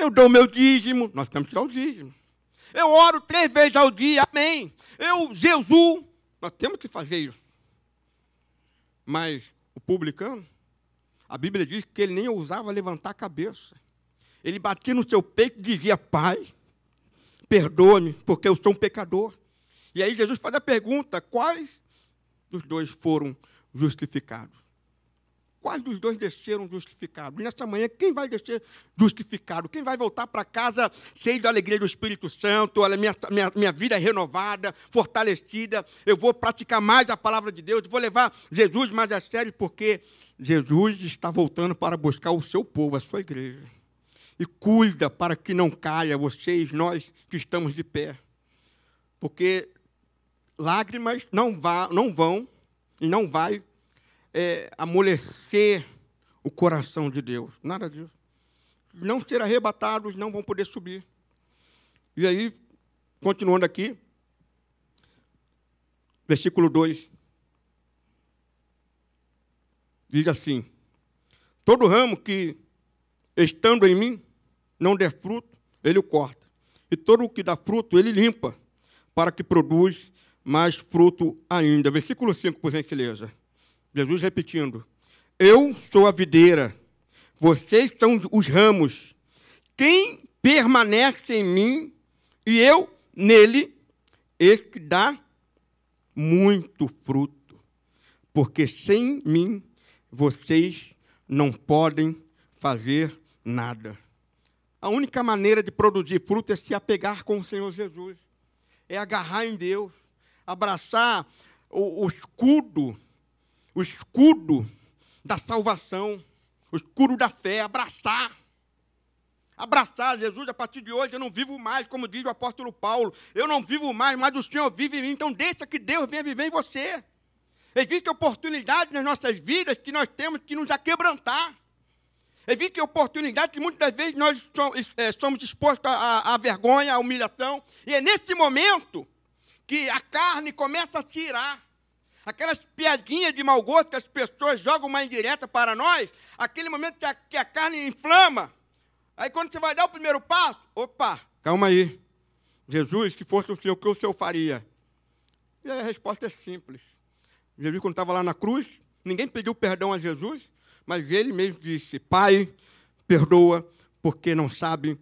Eu dou meu dízimo, nós temos que dar o dízimo. Eu oro três vezes ao dia, amém. Eu, Jesus, nós temos que fazer isso. Mas o publicano, a Bíblia diz que ele nem ousava levantar a cabeça. Ele batia no seu peito e dizia: Pai, perdoa-me, porque eu sou um pecador. E aí Jesus faz a pergunta: quais dos dois foram justificados? Quais dos dois desceram justificados? Nessa manhã, quem vai descer justificado? Quem vai voltar para casa cheio da alegria do Espírito Santo? Olha, minha, minha, minha vida é renovada, fortalecida. Eu vou praticar mais a palavra de Deus. Vou levar Jesus mais a sério, porque Jesus está voltando para buscar o seu povo, a sua igreja. E cuida para que não caia vocês, nós que estamos de pé. Porque lágrimas não, vá, não vão e não vai é, amolecer o coração de Deus. Nada disso. Não ser arrebatados, não vão poder subir. E aí, continuando aqui, versículo 2. Diz assim: Todo ramo que, estando em mim, não der fruto, ele o corta. E todo o que dá fruto, ele limpa, para que produz mais fruto ainda. Versículo 5, por gentileza. Jesus repetindo: Eu sou a videira, vocês são os ramos. Quem permanece em mim e eu nele, esse dá muito fruto. Porque sem mim vocês não podem fazer nada. A única maneira de produzir fruto é se apegar com o Senhor Jesus, é agarrar em Deus, abraçar o, o escudo o escudo da salvação, o escudo da fé, abraçar. Abraçar Jesus, a partir de hoje eu não vivo mais, como diz o apóstolo Paulo, eu não vivo mais, mas o Senhor vive em mim, então deixa que Deus venha viver em você. Existem oportunidades nas nossas vidas que nós temos que nos aquebrantar. Existem oportunidades que muitas vezes nós eh, somos expostos à vergonha, à humilhação, e é nesse momento que a carne começa a tirar. Aquelas piadinhas de mau gosto que as pessoas jogam uma indireta para nós, aquele momento que a, que a carne inflama. Aí quando você vai dar o primeiro passo, opa, calma aí. Jesus, se fosse o Senhor, o que o Senhor faria? E a resposta é simples. Jesus, quando estava lá na cruz, ninguém pediu perdão a Jesus, mas ele mesmo disse: Pai, perdoa, porque não sabem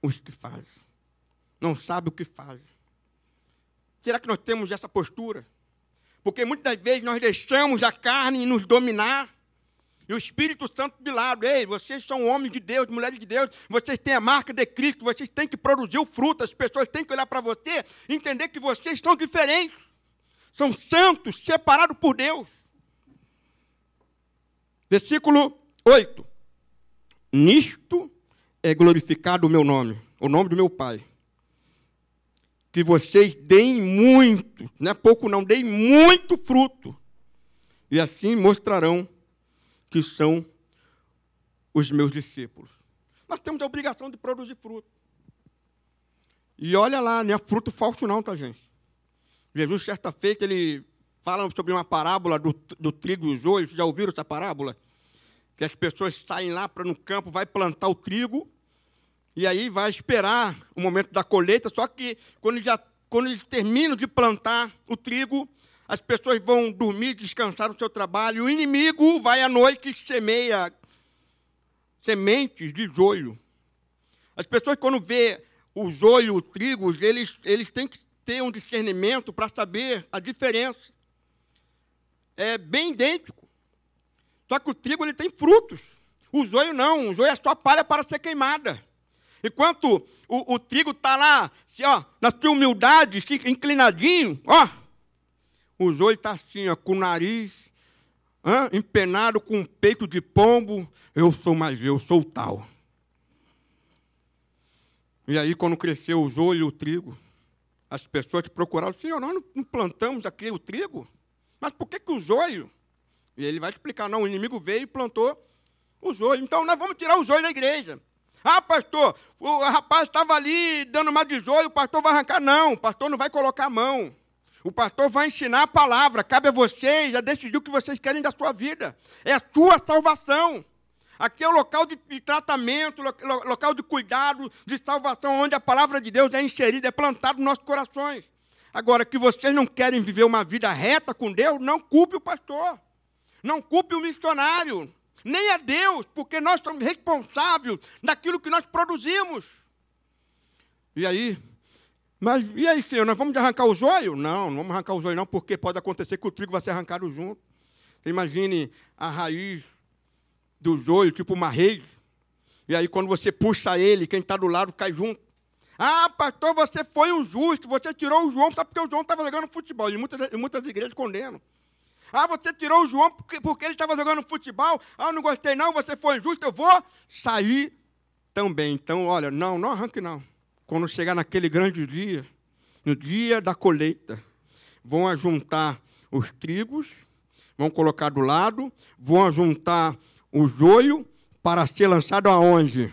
os que fazem. Não sabe o que fazem. Será que nós temos essa postura? Porque muitas vezes nós deixamos a carne nos dominar e o Espírito Santo de lado. Ei, vocês são homens de Deus, mulheres de Deus, vocês têm a marca de Cristo, vocês têm que produzir o fruto, as pessoas têm que olhar para você e entender que vocês são diferentes. São santos, separados por Deus. Versículo 8. Nisto é glorificado o meu nome, o nome do meu Pai que vocês deem muito, não é pouco não, deem muito fruto. E assim mostrarão que são os meus discípulos. Nós temos a obrigação de produzir fruto. E olha lá, não é fruto falso não, tá, gente? Jesus, certa feita, ele fala sobre uma parábola do, do trigo e os joios. Já ouviram essa parábola? Que as pessoas saem lá para no campo, vai plantar o trigo, e aí vai esperar o momento da colheita, só que quando, já, quando eles terminam de plantar o trigo, as pessoas vão dormir, descansar no seu trabalho, o inimigo vai à noite e semeia sementes de joio. As pessoas, quando vê o joio, o trigo, eles, eles têm que ter um discernimento para saber a diferença. É bem idêntico. Só que o trigo ele tem frutos. O joio não, o joio é só palha para ser queimada. Enquanto o, o trigo está lá, ó, na sua humildade, inclinadinho, ó. O joio está assim, ó, com o nariz hã, empenado, com um peito de pombo. Eu sou mais eu, sou o tal. E aí, quando cresceu o joio e o trigo, as pessoas procuraram, Senhor, nós não plantamos aqui o trigo? Mas por que, que o joio? E ele vai explicar, não, o inimigo veio e plantou o joio. Então, nós vamos tirar o joio da igreja. Ah, pastor, o rapaz estava ali dando uma de o pastor vai arrancar. Não, o pastor não vai colocar a mão. O pastor vai ensinar a palavra. Cabe a vocês, já decidiu o que vocês querem da sua vida. É a sua salvação. Aqui é o local de, de tratamento, lo, lo, local de cuidado, de salvação, onde a palavra de Deus é inserida, é plantada nos nossos corações. Agora, que vocês não querem viver uma vida reta com Deus, não culpe o pastor. Não culpe o missionário nem a Deus, porque nós somos responsáveis daquilo que nós produzimos. E aí? Mas e aí, Senhor, nós vamos arrancar o joio? Não, não vamos arrancar o joio, não, porque pode acontecer que o trigo vai ser arrancado junto. Imagine a raiz do joio, tipo uma rede. E aí, quando você puxa ele, quem está do lado cai junto. Ah, pastor, você foi um justo, você tirou o João, só porque o João estava jogando futebol. E muitas, muitas igrejas condenam. Ah, você tirou o João porque, porque ele estava jogando futebol. Ah, eu não gostei não, você foi injusto, eu vou sair também. Então, olha, não, não arranque não. Quando chegar naquele grande dia, no dia da colheita, vão ajuntar os trigos, vão colocar do lado, vão ajuntar o joio para ser lançado aonde?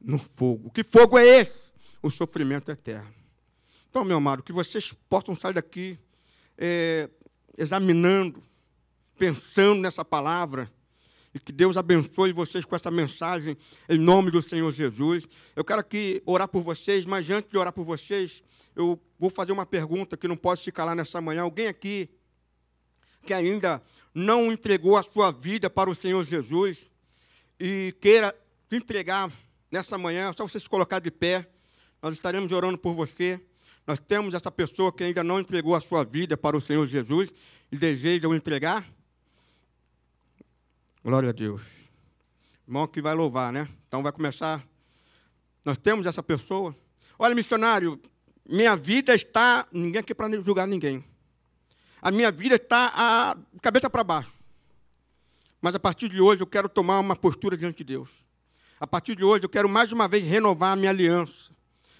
No fogo. Que fogo é esse? O sofrimento eterno. Então, meu amado, que vocês possam sair daqui é, examinando, pensando nessa palavra. E que Deus abençoe vocês com essa mensagem, em nome do Senhor Jesus. Eu quero aqui orar por vocês, mas antes de orar por vocês, eu vou fazer uma pergunta que não posso ficar lá nessa manhã. Alguém aqui que ainda não entregou a sua vida para o Senhor Jesus e queira entregar nessa manhã, é só você se colocar de pé, nós estaremos orando por você. Nós temos essa pessoa que ainda não entregou a sua vida para o Senhor Jesus e deseja o entregar. Glória a Deus. Irmão que vai louvar, né? Então vai começar. Nós temos essa pessoa. Olha, missionário, minha vida está. Ninguém aqui para julgar ninguém. A minha vida está a cabeça para baixo. Mas a partir de hoje eu quero tomar uma postura diante de Deus. A partir de hoje eu quero mais uma vez renovar a minha aliança.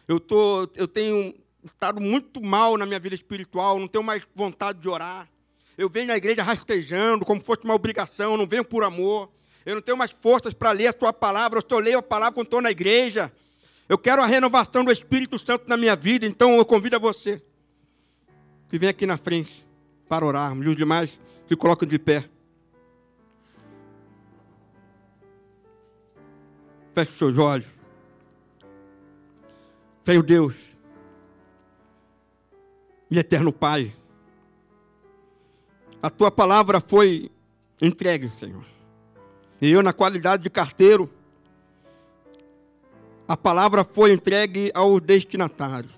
Eu, tô, eu tenho estado muito mal na minha vida espiritual, não tenho mais vontade de orar. Eu venho na igreja rastejando, como fosse uma obrigação, não venho por amor. Eu não tenho mais forças para ler a sua palavra, eu só leio a palavra quando estou na igreja. Eu quero a renovação do Espírito Santo na minha vida, então eu convido a você que vem aqui na frente para orarmos. E os demais se colocam de pé. Feche os seus olhos. Senhor Deus, e eterno Pai, a tua palavra foi entregue, Senhor. E eu, na qualidade de carteiro, a palavra foi entregue ao destinatário.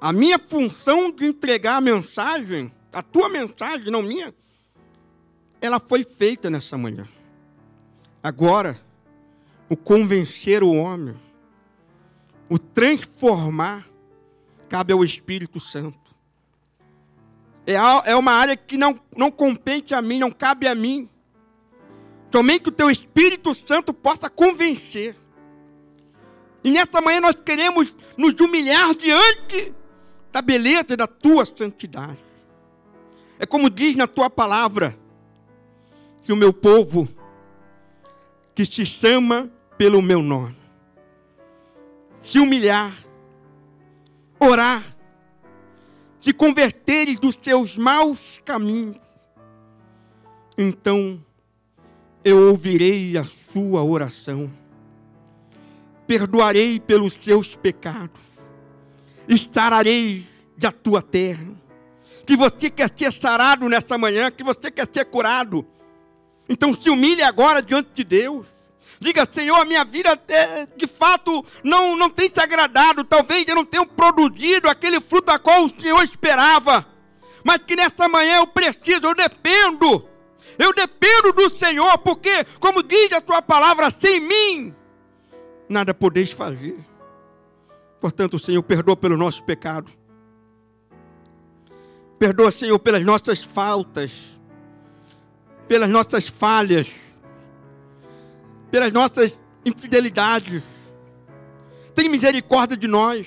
A minha função de entregar a mensagem, a tua mensagem, não minha, ela foi feita nessa manhã. Agora, o convencer o homem, o transformar, cabe ao Espírito Santo. É, é uma área que não, não compete a mim, não cabe a mim. Somente o teu Espírito Santo possa convencer. E nessa manhã nós queremos nos humilhar diante da beleza da tua santidade. É como diz na tua palavra, que o meu povo, que se chama pelo meu nome, se humilhar, orar, se converteres dos seus maus caminhos, então eu ouvirei a sua oração, perdoarei pelos seus pecados, estararei da tua terra. Que você quer ser sarado nessa manhã, que você quer ser curado, Então se humilhe agora diante de Deus. Diga, Senhor, a minha vida é, de fato não, não tem se agradado. Talvez eu não tenha produzido aquele fruto a qual o Senhor esperava. Mas que nessa manhã eu preciso, eu dependo. Eu dependo do Senhor, porque, como diz a tua palavra, sem mim, nada podeis fazer. Portanto, Senhor, perdoa pelos nossos pecados. Perdoa, Senhor, pelas nossas faltas, pelas nossas falhas, pelas nossas infidelidades. Tem misericórdia de nós.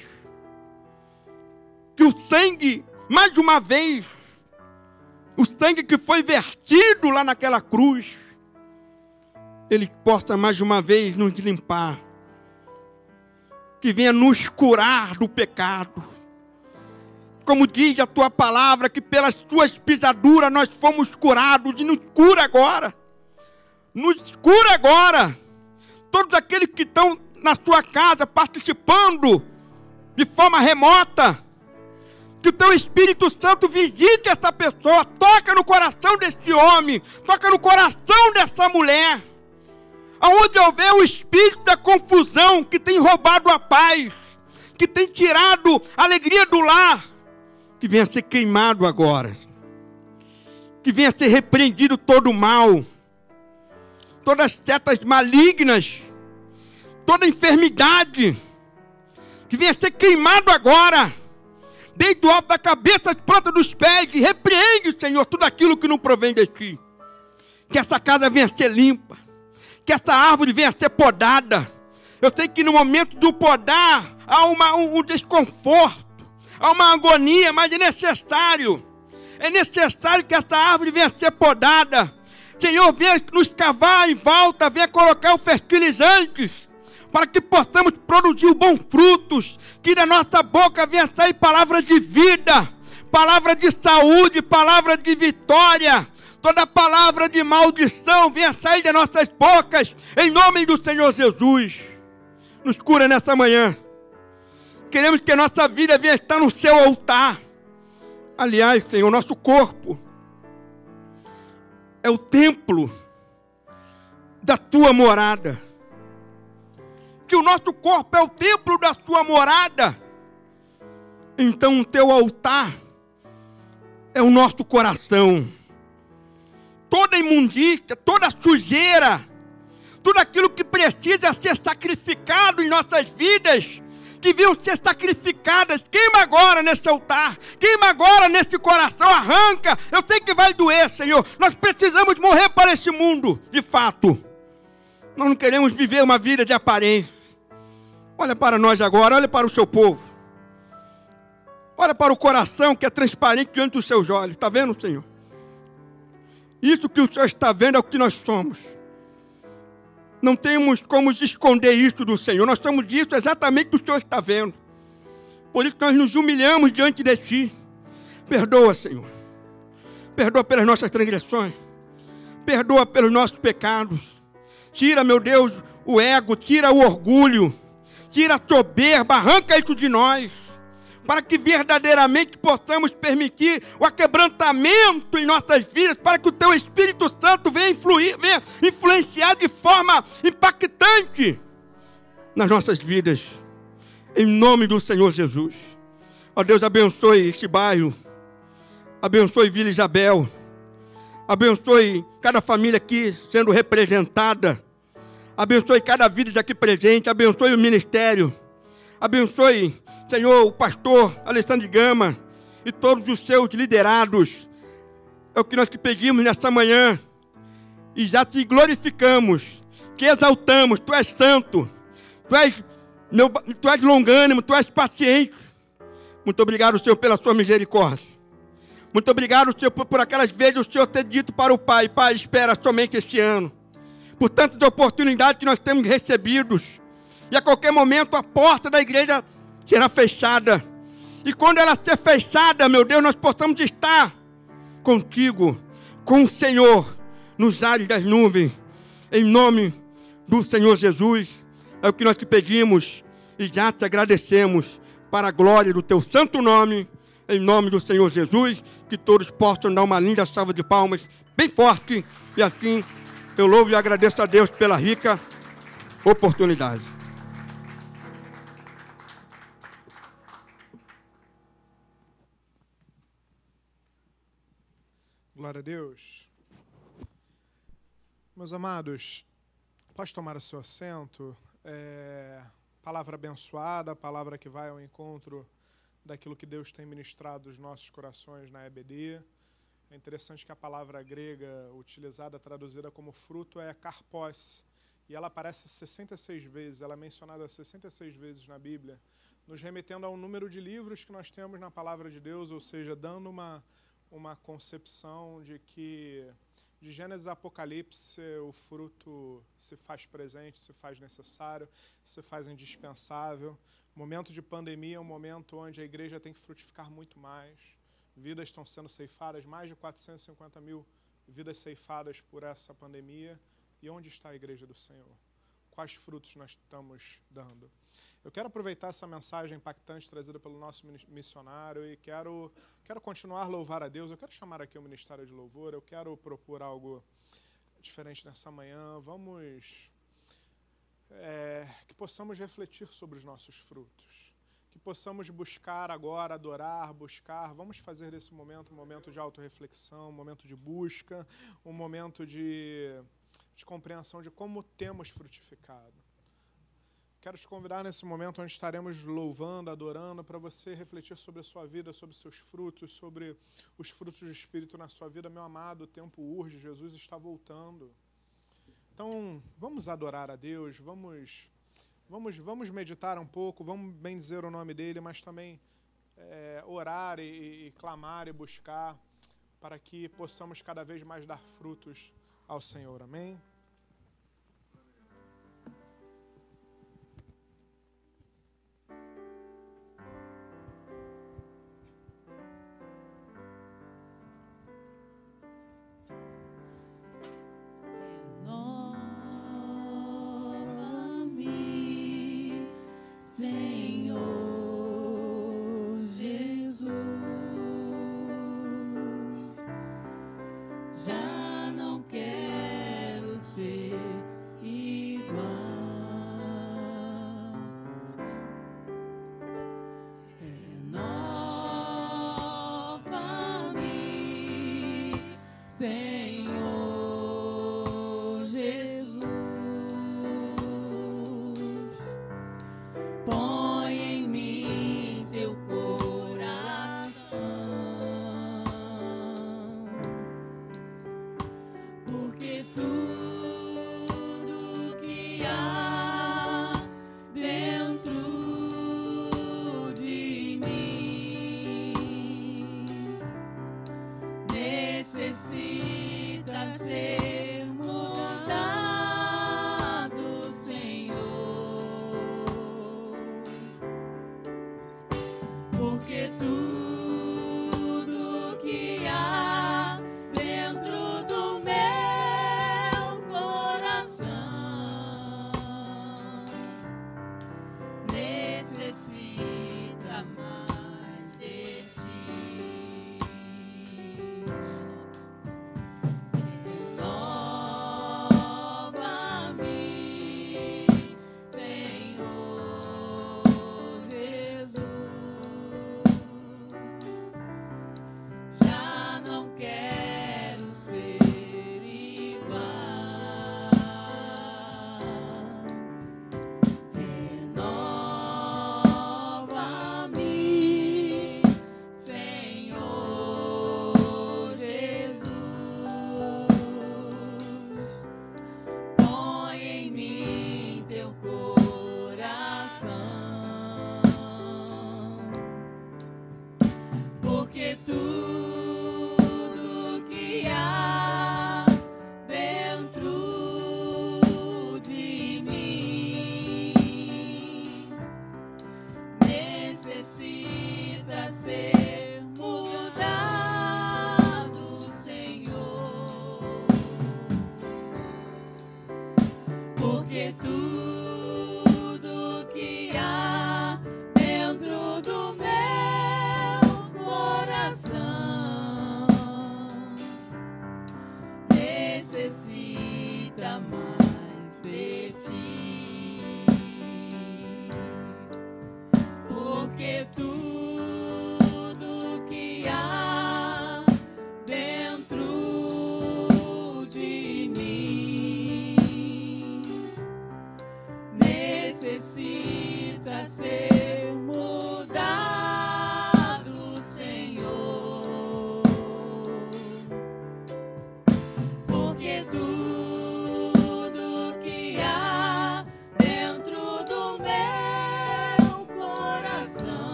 Que o sangue, mais uma vez, o sangue que foi vertido lá naquela cruz, ele possa mais uma vez nos limpar. Que venha nos curar do pecado como diz a tua palavra, que pelas tuas pisaduras nós fomos curados, e nos cura agora. Nos cura agora. Todos aqueles que estão na sua casa participando de forma remota, que o teu Espírito Santo visite essa pessoa, toca no coração desse homem, toca no coração dessa mulher. Aonde houver o espírito da confusão que tem roubado a paz, que tem tirado a alegria do lar, que venha ser queimado agora, que venha ser repreendido todo o mal, todas as setas malignas, toda enfermidade, que venha ser queimado agora, desde o alto da cabeça às plantas dos pés, e repreende, Senhor, tudo aquilo que não provém de ti. Que essa casa venha ser limpa, que essa árvore venha ser podada. Eu sei que no momento do podar há uma, um, um desconforto há uma agonia, mas é necessário. É necessário que essa árvore venha ser podada. Senhor, venha nos cavar em volta, venha colocar os fertilizantes, para que possamos produzir bons frutos, que da nossa boca venha sair palavra de vida, palavra de saúde, palavra de vitória. Toda palavra de maldição venha sair de nossas bocas, em nome do Senhor Jesus. Nos cura nessa manhã. Queremos que a nossa vida venha estar no seu altar. Aliás, Senhor, nosso corpo é o templo da tua morada. Que o nosso corpo é o templo da sua morada. Então o teu altar é o nosso coração. Toda imundícia, toda sujeira, tudo aquilo que precisa ser sacrificado em nossas vidas, deviam ser sacrificadas. Queima agora nesse altar, queima agora nesse coração, arranca. Eu sei que vai doer, Senhor. Nós precisamos morrer para esse mundo, de fato. Nós não queremos viver uma vida de aparência. Olha para nós agora, olha para o seu povo. Olha para o coração que é transparente diante dos seus olhos. Está vendo, Senhor? Isso que o Senhor está vendo é o que nós somos não temos como esconder isso do Senhor. Nós estamos disso exatamente que o Senhor está vendo. Por isso nós nos humilhamos diante de Ti. Perdoa, Senhor. Perdoa pelas nossas transgressões. Perdoa pelos nossos pecados. Tira, meu Deus, o ego, tira o orgulho. Tira a soberba, arranca isso de nós para que verdadeiramente possamos permitir o aquebrantamento em nossas vidas, para que o Teu Espírito Santo venha, influir, venha influenciar de forma impactante nas nossas vidas. Em nome do Senhor Jesus. Ó Deus, abençoe este bairro. Abençoe Vila Isabel. Abençoe cada família aqui sendo representada. Abençoe cada vida aqui presente. Abençoe o ministério. Abençoe Senhor, o pastor Alessandro Gama e todos os seus liderados. É o que nós te pedimos nesta manhã. E já te glorificamos, te exaltamos. Tu és santo, tu és, meu, tu és longânimo, tu és paciente. Muito obrigado, Senhor, pela sua misericórdia. Muito obrigado, Senhor, por, por aquelas vezes o Senhor ter dito para o Pai: Pai, espera somente este ano. Por tantas oportunidades que nós temos recebidos. E a qualquer momento a porta da igreja será fechada. E quando ela ser fechada, meu Deus, nós possamos estar contigo, com o Senhor, nos ares das nuvens, em nome do Senhor Jesus. É o que nós te pedimos e já te agradecemos para a glória do teu santo nome, em nome do Senhor Jesus, que todos possam dar uma linda salva de palmas, bem forte, e assim Eu louvo e agradeço a Deus pela rica oportunidade. Glória a Deus. Meus amados, pode tomar o seu assento. É, palavra abençoada, palavra que vai ao encontro daquilo que Deus tem ministrado nos nossos corações na EBD. É interessante que a palavra grega utilizada, traduzida como fruto, é karpós. E ela aparece 66 vezes, ela é mencionada 66 vezes na Bíblia, nos remetendo ao número de livros que nós temos na palavra de Deus, ou seja, dando uma, uma concepção de que de Gênesis a Apocalipse o fruto se faz presente, se faz necessário, se faz indispensável. Momento de pandemia é um momento onde a igreja tem que frutificar muito mais. Vidas estão sendo ceifadas, mais de 450 mil vidas ceifadas por essa pandemia. E onde está a igreja do Senhor? Quais frutos nós estamos dando? Eu quero aproveitar essa mensagem impactante trazida pelo nosso missionário e quero, quero continuar a louvar a Deus. Eu quero chamar aqui o Ministério de Louvor, eu quero propor algo diferente nessa manhã. Vamos. é, que possamos refletir sobre os nossos frutos. Que possamos buscar agora, adorar, buscar. Vamos fazer desse momento um momento de autorreflexão, um momento de busca, um momento de, de compreensão de como temos frutificado. Quero te convidar nesse momento onde estaremos louvando, adorando, para você refletir sobre a sua vida, sobre seus frutos, sobre os frutos do Espírito na sua vida. Meu amado, o tempo urge, Jesus está voltando. Então, vamos adorar a Deus, vamos, vamos, vamos meditar um pouco, vamos bem dizer o nome dele, mas também é, orar e, e clamar e buscar para que possamos cada vez mais dar frutos ao Senhor. Amém?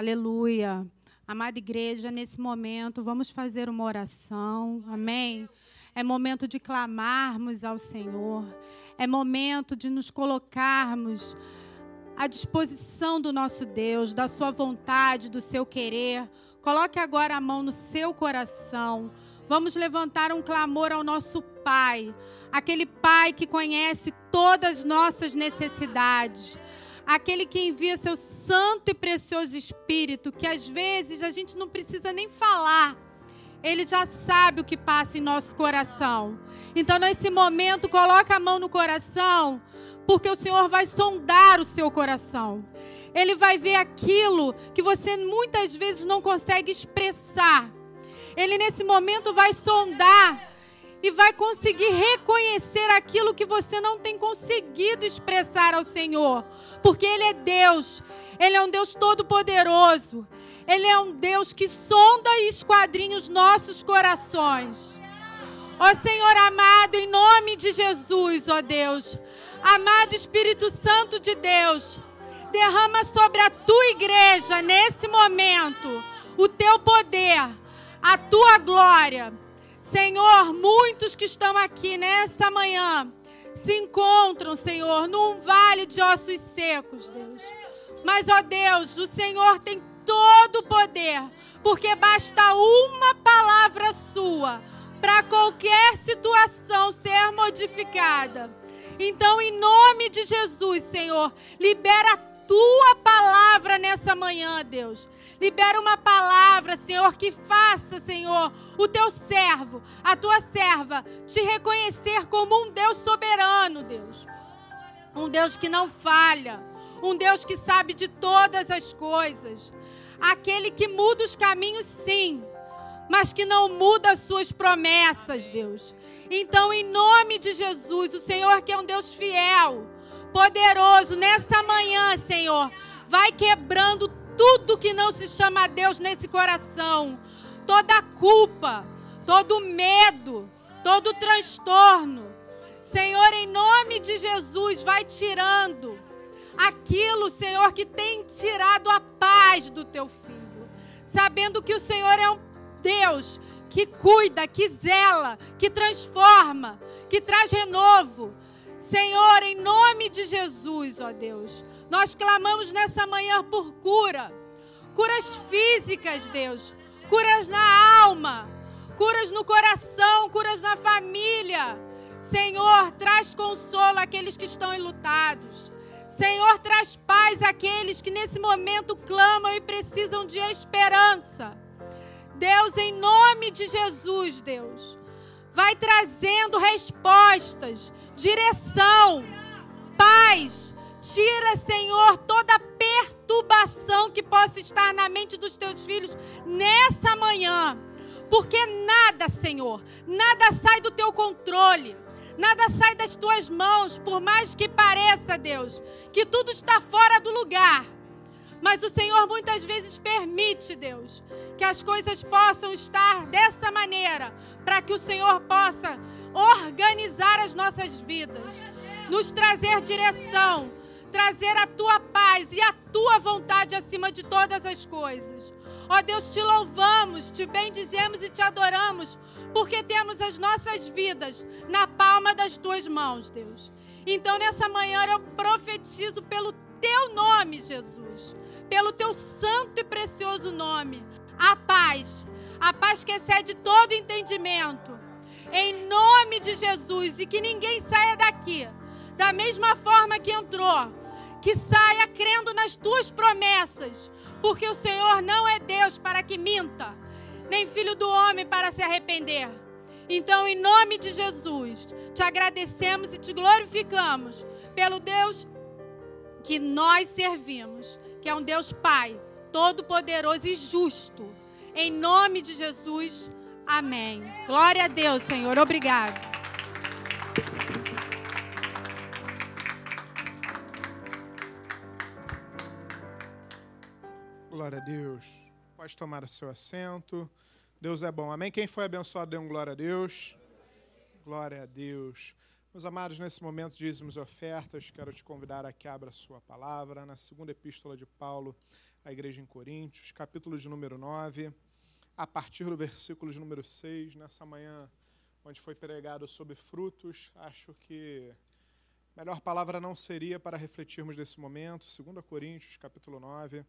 Aleluia. Amada igreja, nesse momento vamos fazer uma oração. Amém. É momento de clamarmos ao Senhor. É momento de nos colocarmos à disposição do nosso Deus, da sua vontade, do seu querer. Coloque agora a mão no seu coração. Vamos levantar um clamor ao nosso Pai, aquele Pai que conhece todas as nossas necessidades aquele que envia seu santo e precioso Espírito, que às vezes a gente não precisa nem falar, ele já sabe o que passa em nosso coração. Então, nesse momento, coloca a mão no coração, porque o Senhor vai sondar o seu coração. Ele vai ver aquilo que você muitas vezes não consegue expressar. Ele, nesse momento, vai sondar e vai conseguir reconhecer aquilo que você não tem conseguido expressar ao Senhor porque Ele é Deus, Ele é um Deus todo-poderoso, Ele é um Deus que sonda e esquadrinha os nossos corações. Ó Senhor amado, em nome de Jesus, ó Deus, amado Espírito Santo de Deus, derrama sobre a tua igreja nesse momento o teu poder, a tua glória. Senhor, muitos que estão aqui nessa manhã se encontram, Senhor, num vale de ossos secos, Deus. Mas, ó Deus, o Senhor tem todo o poder, porque basta uma palavra sua para qualquer situação ser modificada. Então, em nome de Jesus, Senhor, libera a tua palavra nessa manhã, Deus. Libera uma palavra, Senhor, que faça, Senhor, o teu servo, a tua serva, te reconhecer como um Deus soberano, Deus. Um Deus que não falha, um Deus que sabe de todas as coisas. Aquele que muda os caminhos, sim, mas que não muda as suas promessas, Deus. Então, em nome de Jesus, o Senhor que é um Deus fiel, poderoso, nessa manhã, Senhor, vai quebrando tudo que não se chama Deus nesse coração. Toda a culpa, todo medo, todo transtorno. Senhor, em nome de Jesus, vai tirando aquilo, Senhor, que tem tirado a paz do teu filho. Sabendo que o Senhor é um Deus que cuida, que zela, que transforma, que traz renovo. Senhor, em nome de Jesus, ó Deus, nós clamamos nessa manhã por cura. Curas físicas, Deus. Curas na alma. Curas no coração. Curas na família. Senhor, traz consolo àqueles que estão enlutados. Senhor, traz paz àqueles que nesse momento clamam e precisam de esperança. Deus, em nome de Jesus, Deus, vai trazendo respostas, direção, paz. Tira, Senhor, toda perturbação que possa estar na mente dos teus filhos nessa manhã. Porque nada, Senhor, nada sai do teu controle. Nada sai das tuas mãos, por mais que pareça, Deus, que tudo está fora do lugar. Mas o Senhor muitas vezes permite, Deus, que as coisas possam estar dessa maneira, para que o Senhor possa organizar as nossas vidas, nos trazer direção, trazer a tua paz e a tua vontade acima de todas as coisas. Ó Deus, te louvamos, te bendizemos e te adoramos, porque temos as nossas vidas na palma das tuas mãos, Deus. Então, nessa manhã, eu profetizo pelo teu nome, Jesus, pelo teu santo e precioso nome, a paz, a paz que excede todo entendimento, em nome de Jesus, e que ninguém saia daqui da mesma forma que entrou, que saia crendo nas tuas promessas, porque o Senhor não é Deus para que minta, nem filho do homem para se arrepender. Então, em nome de Jesus, te agradecemos e te glorificamos pelo Deus que nós servimos, que é um Deus Pai, todo-poderoso e justo. Em nome de Jesus, amém. Glória a Deus, Senhor. Obrigado. Glória a Deus. Pode tomar o seu assento. Deus é bom. Amém? Quem foi abençoado, dê um glória a Deus. Glória a Deus. Meus amados, nesse momento, dízimos e ofertas, quero te convidar a que abra a sua palavra na segunda epístola de Paulo à igreja em Coríntios, capítulo de número 9, a partir do versículo de número 6, nessa manhã onde foi pregado sobre frutos, acho que melhor palavra não seria para refletirmos nesse momento, 2 Coríntios, capítulo 9,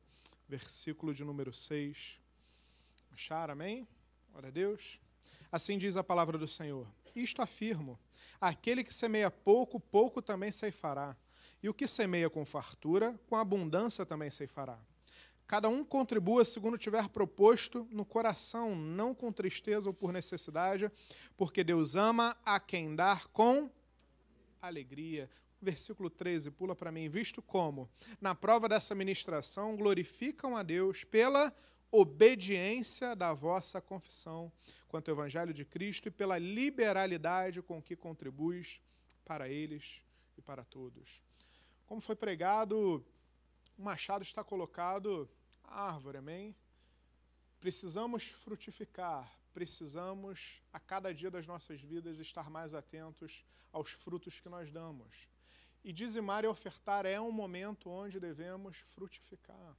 versículo de número 6. Acharam, amém? Glória a Deus. Assim diz a palavra do Senhor. Isto afirmo: aquele que semeia pouco, pouco também ceifará. E o que semeia com fartura, com abundância também ceifará. Cada um contribua segundo tiver proposto no coração, não com tristeza ou por necessidade, porque Deus ama a quem dar com alegria. Versículo 13, pula para mim. Visto como, na prova dessa ministração, glorificam a Deus pela obediência da vossa confissão quanto ao Evangelho de Cristo e pela liberalidade com que contribuis para eles e para todos. Como foi pregado, o machado está colocado à árvore, amém? Precisamos frutificar, precisamos a cada dia das nossas vidas estar mais atentos aos frutos que nós damos. E dizimar e ofertar é um momento onde devemos frutificar.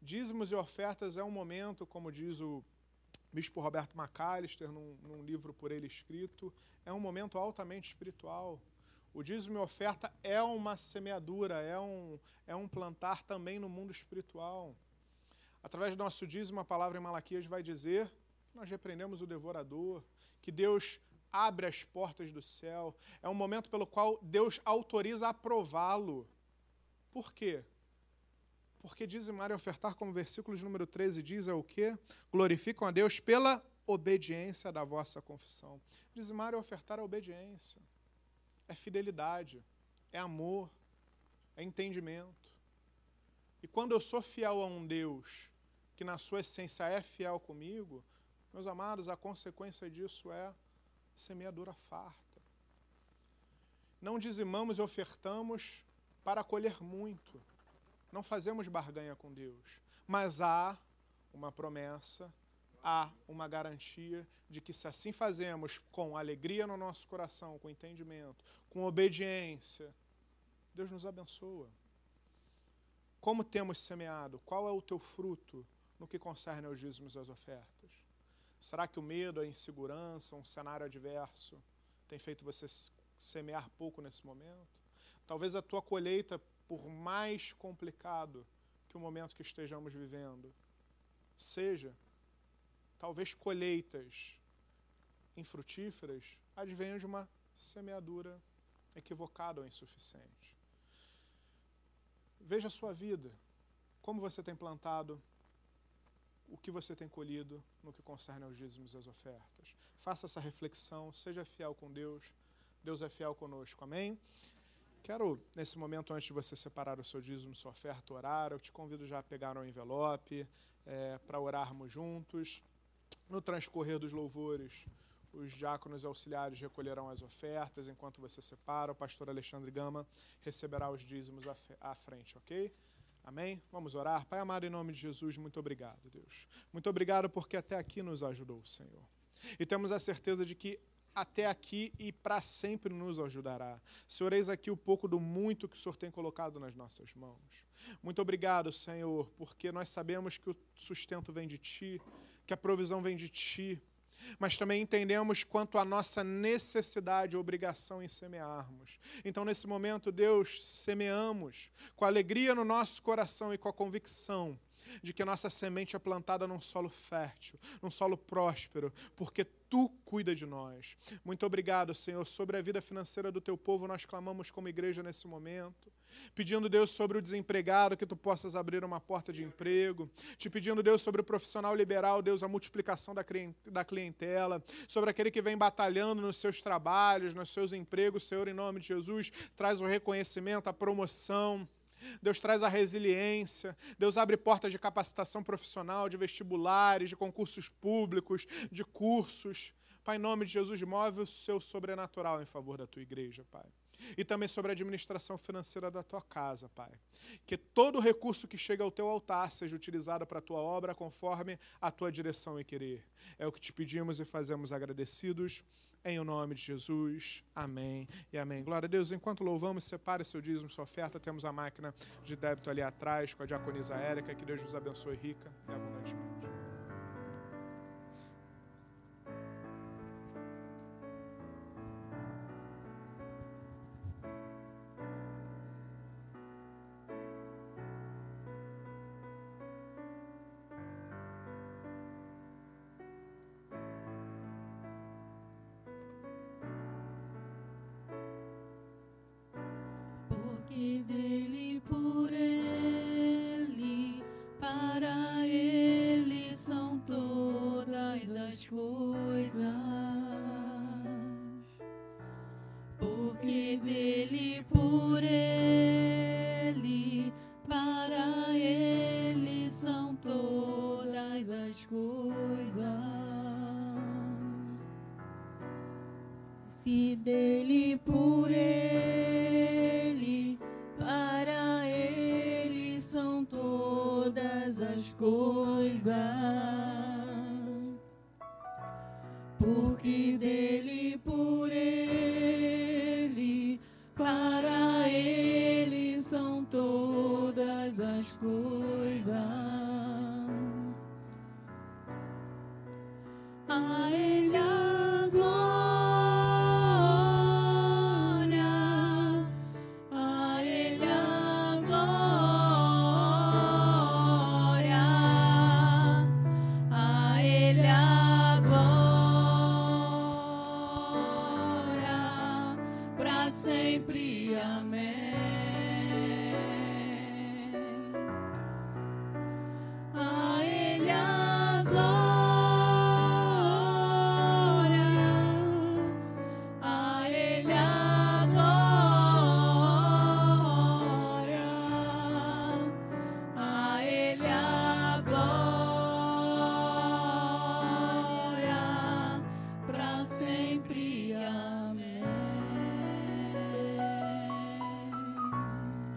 Dízimos e ofertas é um momento, como diz o bispo Roberto McAllister, num, num livro por ele escrito, é um momento altamente espiritual. O dízimo e oferta é uma semeadura, é um, é um plantar também no mundo espiritual. Através do nosso dízimo, a palavra em Malaquias vai dizer que nós repreendemos o devorador, que Deus abre as portas do céu. É um momento pelo qual Deus autoriza aprová-lo. Por quê? Porque dizimar e ofertar, como o versículo de número 13 diz, é o quê? Glorificam a Deus pela obediência da vossa confissão. Dizimar e ofertar é obediência, é fidelidade, é amor, é entendimento. E quando eu sou fiel a um Deus que na sua essência é fiel comigo, meus amados, a consequência disso é semeadura farta. Não dizimamos e ofertamos para colher muito. Não fazemos barganha com Deus. Mas há uma promessa, há uma garantia de que se assim fazemos com alegria no nosso coração, com entendimento, com obediência, Deus nos abençoa. Como temos semeado? Qual é o teu fruto no que concerne aos dízimos e às ofertas? Será que o medo, a insegurança, um cenário adverso tem feito você semear pouco nesse momento? Talvez a tua colheita, por mais complicado que o momento que estejamos vivendo seja, talvez colheitas infrutíferas advenham de uma semeadura equivocada ou insuficiente. Veja a sua vida, como você tem plantado, o que você tem colhido no que concerne aos dízimos e às ofertas. Faça essa reflexão, seja fiel com Deus, Deus é fiel conosco, amém? Quero, nesse momento, antes de você separar o seu dízimo, sua oferta, orar. Eu te convido já a pegar um envelope é, para orarmos juntos. No transcorrer dos louvores, os diáconos auxiliares recolherão as ofertas. Enquanto você separa, o pastor Alexandre Gama receberá os dízimos à frente, ok? Amém? Vamos orar. Pai amado, em nome de Jesus, muito obrigado, Deus. Muito obrigado porque até aqui nos ajudou, Senhor. E temos a certeza de que até aqui e para sempre nos ajudará. Senhor, eis aqui o pouco do muito que o Senhor tem colocado nas nossas mãos. Muito obrigado, Senhor, porque nós sabemos que o sustento vem de Ti, que a provisão vem de Ti, mas também entendemos quanto a nossa necessidade obrigação em semearmos. Então, nesse momento, Deus, semeamos com alegria no nosso coração e com a convicção de que nossa semente é plantada num solo fértil, num solo próspero, porque tu cuida de nós. Muito obrigado, Senhor. Sobre a vida financeira do teu povo, nós clamamos como igreja nesse momento, pedindo, Deus, sobre o desempregado, que tu possas abrir uma porta de emprego, te pedindo, Deus, sobre o profissional liberal, Deus, a multiplicação da clien- da clientela, sobre aquele que vem batalhando nos seus trabalhos, nos seus empregos, Senhor, em nome de Jesus, traz o reconhecimento, a promoção. Deus traz a resiliência, Deus abre portas de capacitação profissional, de vestibulares, de concursos públicos, de cursos. Pai, em nome de Jesus, move o seu sobrenatural em favor da tua igreja, Pai. E também sobre a administração financeira da tua casa, Pai. Que todo recurso que chega ao teu altar seja utilizado para a tua obra conforme a tua direção e querer. É o que te pedimos e fazemos agradecidos. Em o nome de Jesus. Amém e amém. Glória a Deus. Enquanto louvamos, separe seu dízimo, sua oferta. Temos a máquina de débito ali atrás com a diaconisa Érica. Que Deus vos abençoe rica e abundantemente.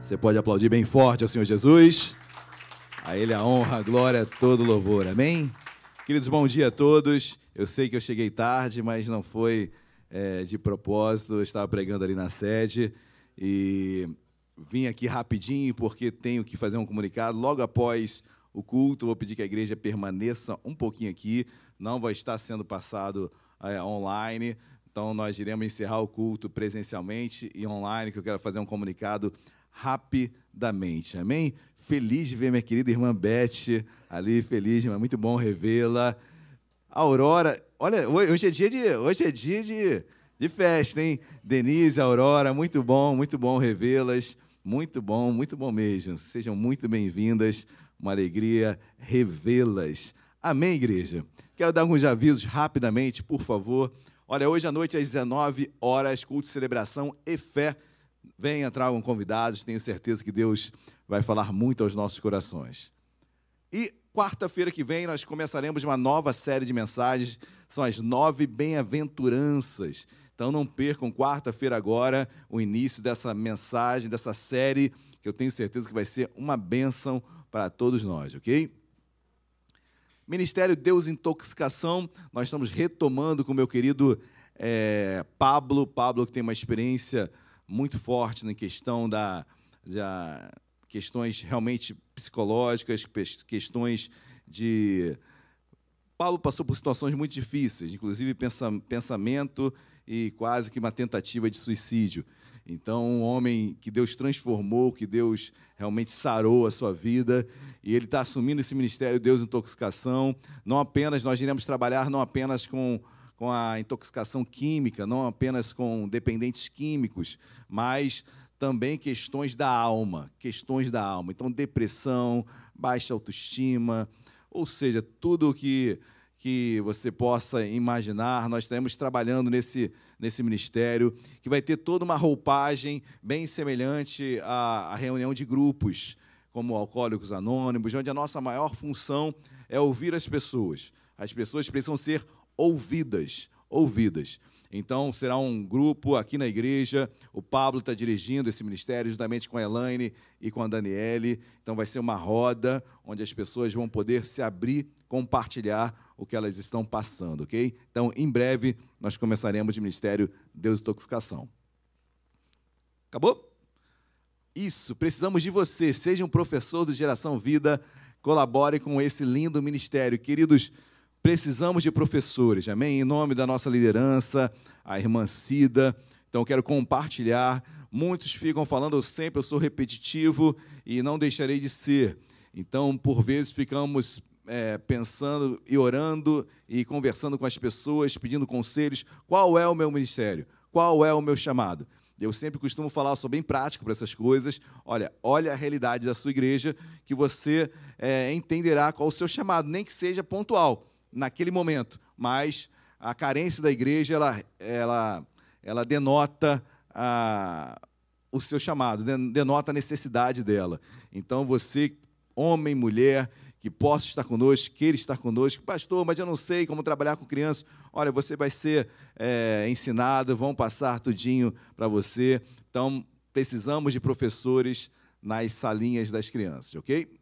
Você pode aplaudir bem forte ao Senhor Jesus. A Ele a honra, a glória, todo louvor. Amém? Queridos, bom dia a todos. Eu sei que eu cheguei tarde, mas não foi é, de propósito. Eu estava pregando ali na sede e vim aqui rapidinho porque tenho que fazer um comunicado. Logo após o culto, vou pedir que a igreja permaneça um pouquinho aqui. Não vai estar sendo passado é, online. Então, nós iremos encerrar o culto presencialmente e online, que eu quero fazer um comunicado rapidamente. Amém? Feliz de ver minha querida irmã Beth ali, feliz, mas muito bom revê-la. Aurora, olha, hoje é dia de, hoje é dia de, de festa, hein? Denise, Aurora, muito bom, muito bom revê-las. Muito bom, muito bom mesmo. Sejam muito bem-vindas. Uma alegria revê-las. Amém, igreja? Quero dar alguns avisos rapidamente, por favor. Olha, hoje à noite, às 19 horas, culto de celebração e fé. Venha, tragam convidados, tenho certeza que Deus vai falar muito aos nossos corações. E quarta-feira que vem nós começaremos uma nova série de mensagens, são as nove bem-aventuranças. Então não percam quarta-feira agora o início dessa mensagem, dessa série, que eu tenho certeza que vai ser uma bênção para todos nós, ok? Ministério Deus Intoxicação, nós estamos retomando com meu querido eh, Pablo, Pablo que tem uma experiência muito forte na questão da, da questões realmente psicológicas, questões de Paulo passou por situações muito difíceis, inclusive pensa- pensamento e quase que uma tentativa de suicídio. Então, um homem que Deus transformou, que Deus realmente sarou a sua vida, e ele está assumindo esse ministério Deus Intoxicação. Não apenas, nós iremos trabalhar não apenas com, com a intoxicação química, não apenas com dependentes químicos, mas também questões da alma, questões da alma. Então, depressão, baixa autoestima, ou seja, tudo o que, que você possa imaginar, nós estaremos trabalhando nesse, nesse ministério, que vai ter toda uma roupagem bem semelhante à, à reunião de grupos, como Alcoólicos Anônimos, onde a nossa maior função é ouvir as pessoas. As pessoas precisam ser ouvidas, ouvidas. Então, será um grupo aqui na igreja. O Pablo está dirigindo esse ministério, juntamente com a Elaine e com a Daniele. Então, vai ser uma roda onde as pessoas vão poder se abrir, compartilhar o que elas estão passando, ok? Então, em breve, nós começaremos o ministério Deus Intoxicação. Acabou? Isso, precisamos de você. Seja um professor do Geração Vida, colabore com esse lindo ministério. Queridos, precisamos de professores, amém? Em nome da nossa liderança, a irmã Cida. Então, quero compartilhar. Muitos ficam falando, sempre eu sou repetitivo e não deixarei de ser. Então, por vezes, ficamos é, pensando e orando e conversando com as pessoas, pedindo conselhos. Qual é o meu ministério? Qual é o meu chamado? Eu sempre costumo falar, sou bem prático para essas coisas. Olha, olha a realidade da sua igreja, que você é, entenderá qual o seu chamado, nem que seja pontual, naquele momento. Mas a carência da igreja, ela, ela, ela denota a, o seu chamado, den- denota a necessidade dela. Então, você, homem, mulher, que possa estar conosco, queira estar conosco, pastor, mas eu não sei como trabalhar com crianças. Olha, você vai ser é, ensinado, vão passar tudinho para você. Então, precisamos de professores nas salinhas das crianças, ok?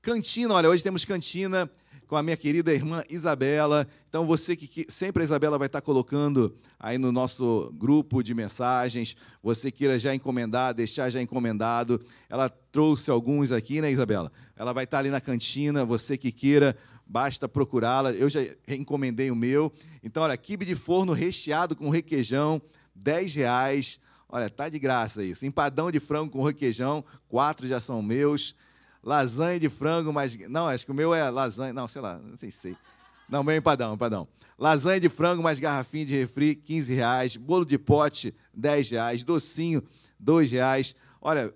Cantina, olha, hoje temos cantina com a minha querida irmã Isabela. Então, você que, sempre a Isabela vai estar colocando aí no nosso grupo de mensagens, você queira já encomendar, deixar já encomendado. Ela trouxe alguns aqui, né, Isabela? Ela vai estar ali na cantina, você que queira, basta procurá-la. Eu já encomendei o meu. Então, olha, quibe de forno recheado com requeijão, 10 reais. Olha, tá de graça isso. Empadão de frango com requeijão, quatro já são meus. Lasanha de frango, mas. Não, acho que o meu é lasanha. Não, sei lá, não sei se sei. Não, meu é empadão, empadão. Lasanha de frango, mais garrafinha de refri, 15 reais. Bolo de pote, 10 reais. Docinho, 2 reais. Olha,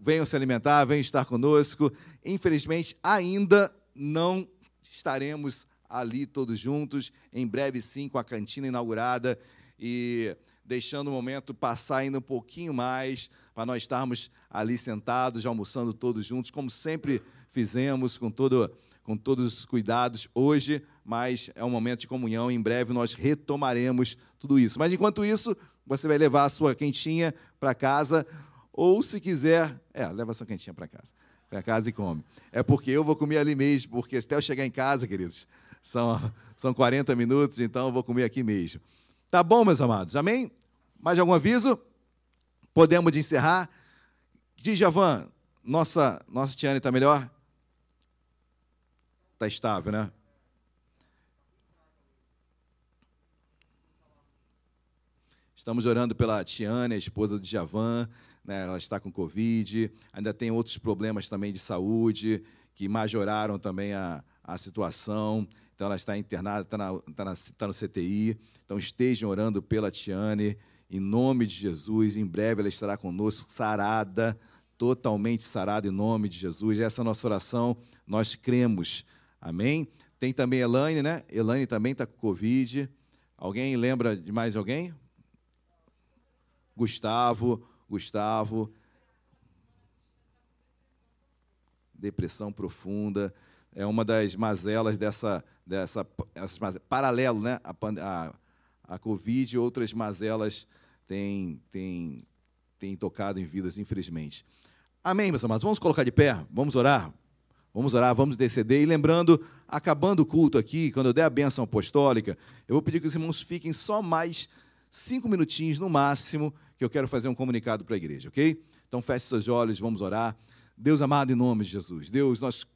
venham se alimentar, venham estar conosco. Infelizmente, ainda não estaremos ali todos juntos. Em breve, sim, com a cantina inaugurada. E deixando o momento passar ainda um pouquinho mais, para nós estarmos ali sentados, almoçando todos juntos, como sempre fizemos, com, todo, com todos os cuidados hoje, mas é um momento de comunhão. Em breve nós retomaremos tudo isso. Mas enquanto isso, você vai levar a sua quentinha para casa, ou se quiser, é, leva a sua quentinha para casa. Para casa e come. É porque eu vou comer ali mesmo, porque até eu chegar em casa, queridos, são, são 40 minutos, então eu vou comer aqui mesmo. Tá bom, meus amados? Amém? Mais algum aviso? Podemos encerrar? Diz, Javan, nossa, nossa Tiane está melhor? Está estável, né? Estamos orando pela Tiane, a esposa do Javan, né? ela está com Covid, ainda tem outros problemas também de saúde que majoraram também a, a situação. Então, ela está internada, está, na, está, na, está no CTI. Então, estejam orando pela Tiane, em nome de Jesus. Em breve ela estará conosco, sarada, totalmente sarada, em nome de Jesus. Essa é a nossa oração, nós cremos. Amém? Tem também Elaine, né? Elaine também está com Covid. Alguém lembra de mais alguém? Gustavo, Gustavo. Depressão profunda. É uma das mazelas dessa, dessa essas, paralelo, né? A, a, a Covid e outras mazelas têm, têm, têm tocado em vidas, infelizmente. Amém, meus amados? Vamos colocar de pé, vamos orar. Vamos orar, vamos deceder. E lembrando, acabando o culto aqui, quando eu der a bênção apostólica, eu vou pedir que os irmãos fiquem só mais cinco minutinhos no máximo, que eu quero fazer um comunicado para a igreja, ok? Então feche seus olhos, vamos orar. Deus amado, em nome de Jesus. Deus, nós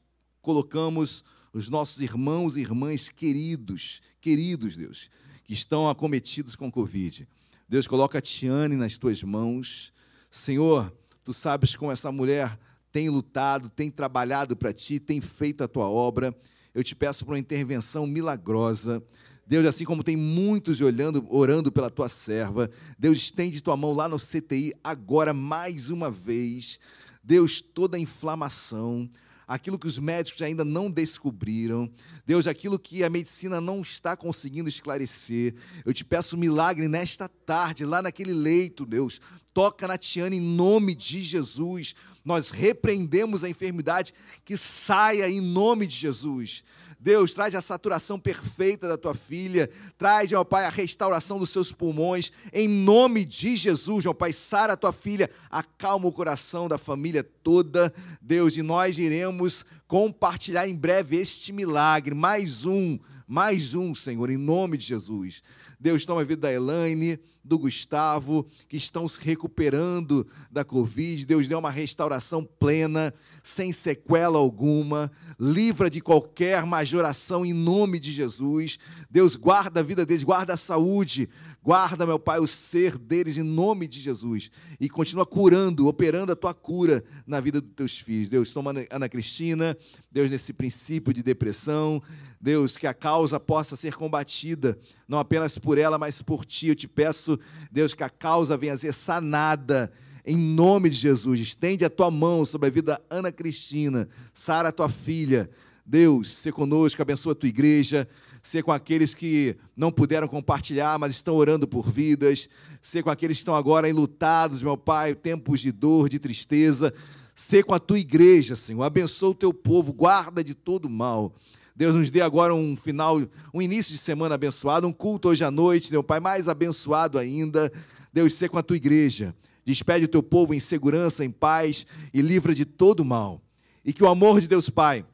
colocamos os nossos irmãos e irmãs queridos, queridos, Deus, que estão acometidos com Covid. Deus, coloca a Tiane nas tuas mãos. Senhor, tu sabes como essa mulher tem lutado, tem trabalhado para ti, tem feito a tua obra. Eu te peço por uma intervenção milagrosa. Deus, assim como tem muitos olhando, orando pela tua serva, Deus, estende tua mão lá no CTI agora mais uma vez. Deus, toda a inflamação, aquilo que os médicos ainda não descobriram, Deus, aquilo que a medicina não está conseguindo esclarecer. Eu te peço um milagre nesta tarde, lá naquele leito, Deus. Toca na Tiana em nome de Jesus. Nós repreendemos a enfermidade que saia em nome de Jesus. Deus, traz a saturação perfeita da tua filha, traz, ó Pai, a restauração dos seus pulmões, em nome de Jesus, ó Pai, sara a tua filha, acalma o coração da família toda, Deus, e nós iremos compartilhar em breve este milagre, mais um, mais um, Senhor, em nome de Jesus. Deus, toma a vida da Elaine, do Gustavo, que estão se recuperando da Covid. Deus, dê uma restauração plena, sem sequela alguma. Livra de qualquer majoração em nome de Jesus. Deus, guarda a vida deles, guarda a saúde. Guarda, meu Pai, o ser deles em nome de Jesus. E continua curando, operando a tua cura na vida dos teus filhos. Deus, toma Ana Cristina, Deus, nesse princípio de depressão. Deus, que a causa possa ser combatida, não apenas por ela, mas por ti. Eu te peço, Deus, que a causa venha a ser sanada. Em nome de Jesus, estende a tua mão sobre a vida da Ana Cristina, Sara, tua filha. Deus, ser conosco, abençoa a tua igreja, ser com aqueles que não puderam compartilhar, mas estão orando por vidas, ser com aqueles que estão agora enlutados, meu Pai, tempos de dor, de tristeza, ser com a tua igreja, Senhor, abençoa o teu povo, guarda de todo mal. Deus nos dê agora um final, um início de semana abençoado, um culto hoje à noite, meu Pai, mais abençoado ainda. Deus, ser com a tua igreja. Despede o teu povo em segurança, em paz e livra de todo mal. E que o amor de Deus Pai,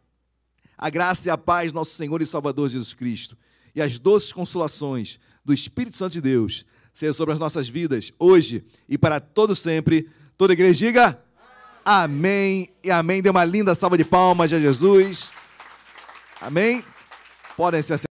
a graça e a paz do nosso Senhor e Salvador Jesus Cristo e as doces consolações do Espírito Santo de Deus seja sobre as nossas vidas, hoje e para todo sempre. Toda a igreja diga amém e amém. Dê uma linda salva de palmas a Jesus. Amém. Podem se assentar.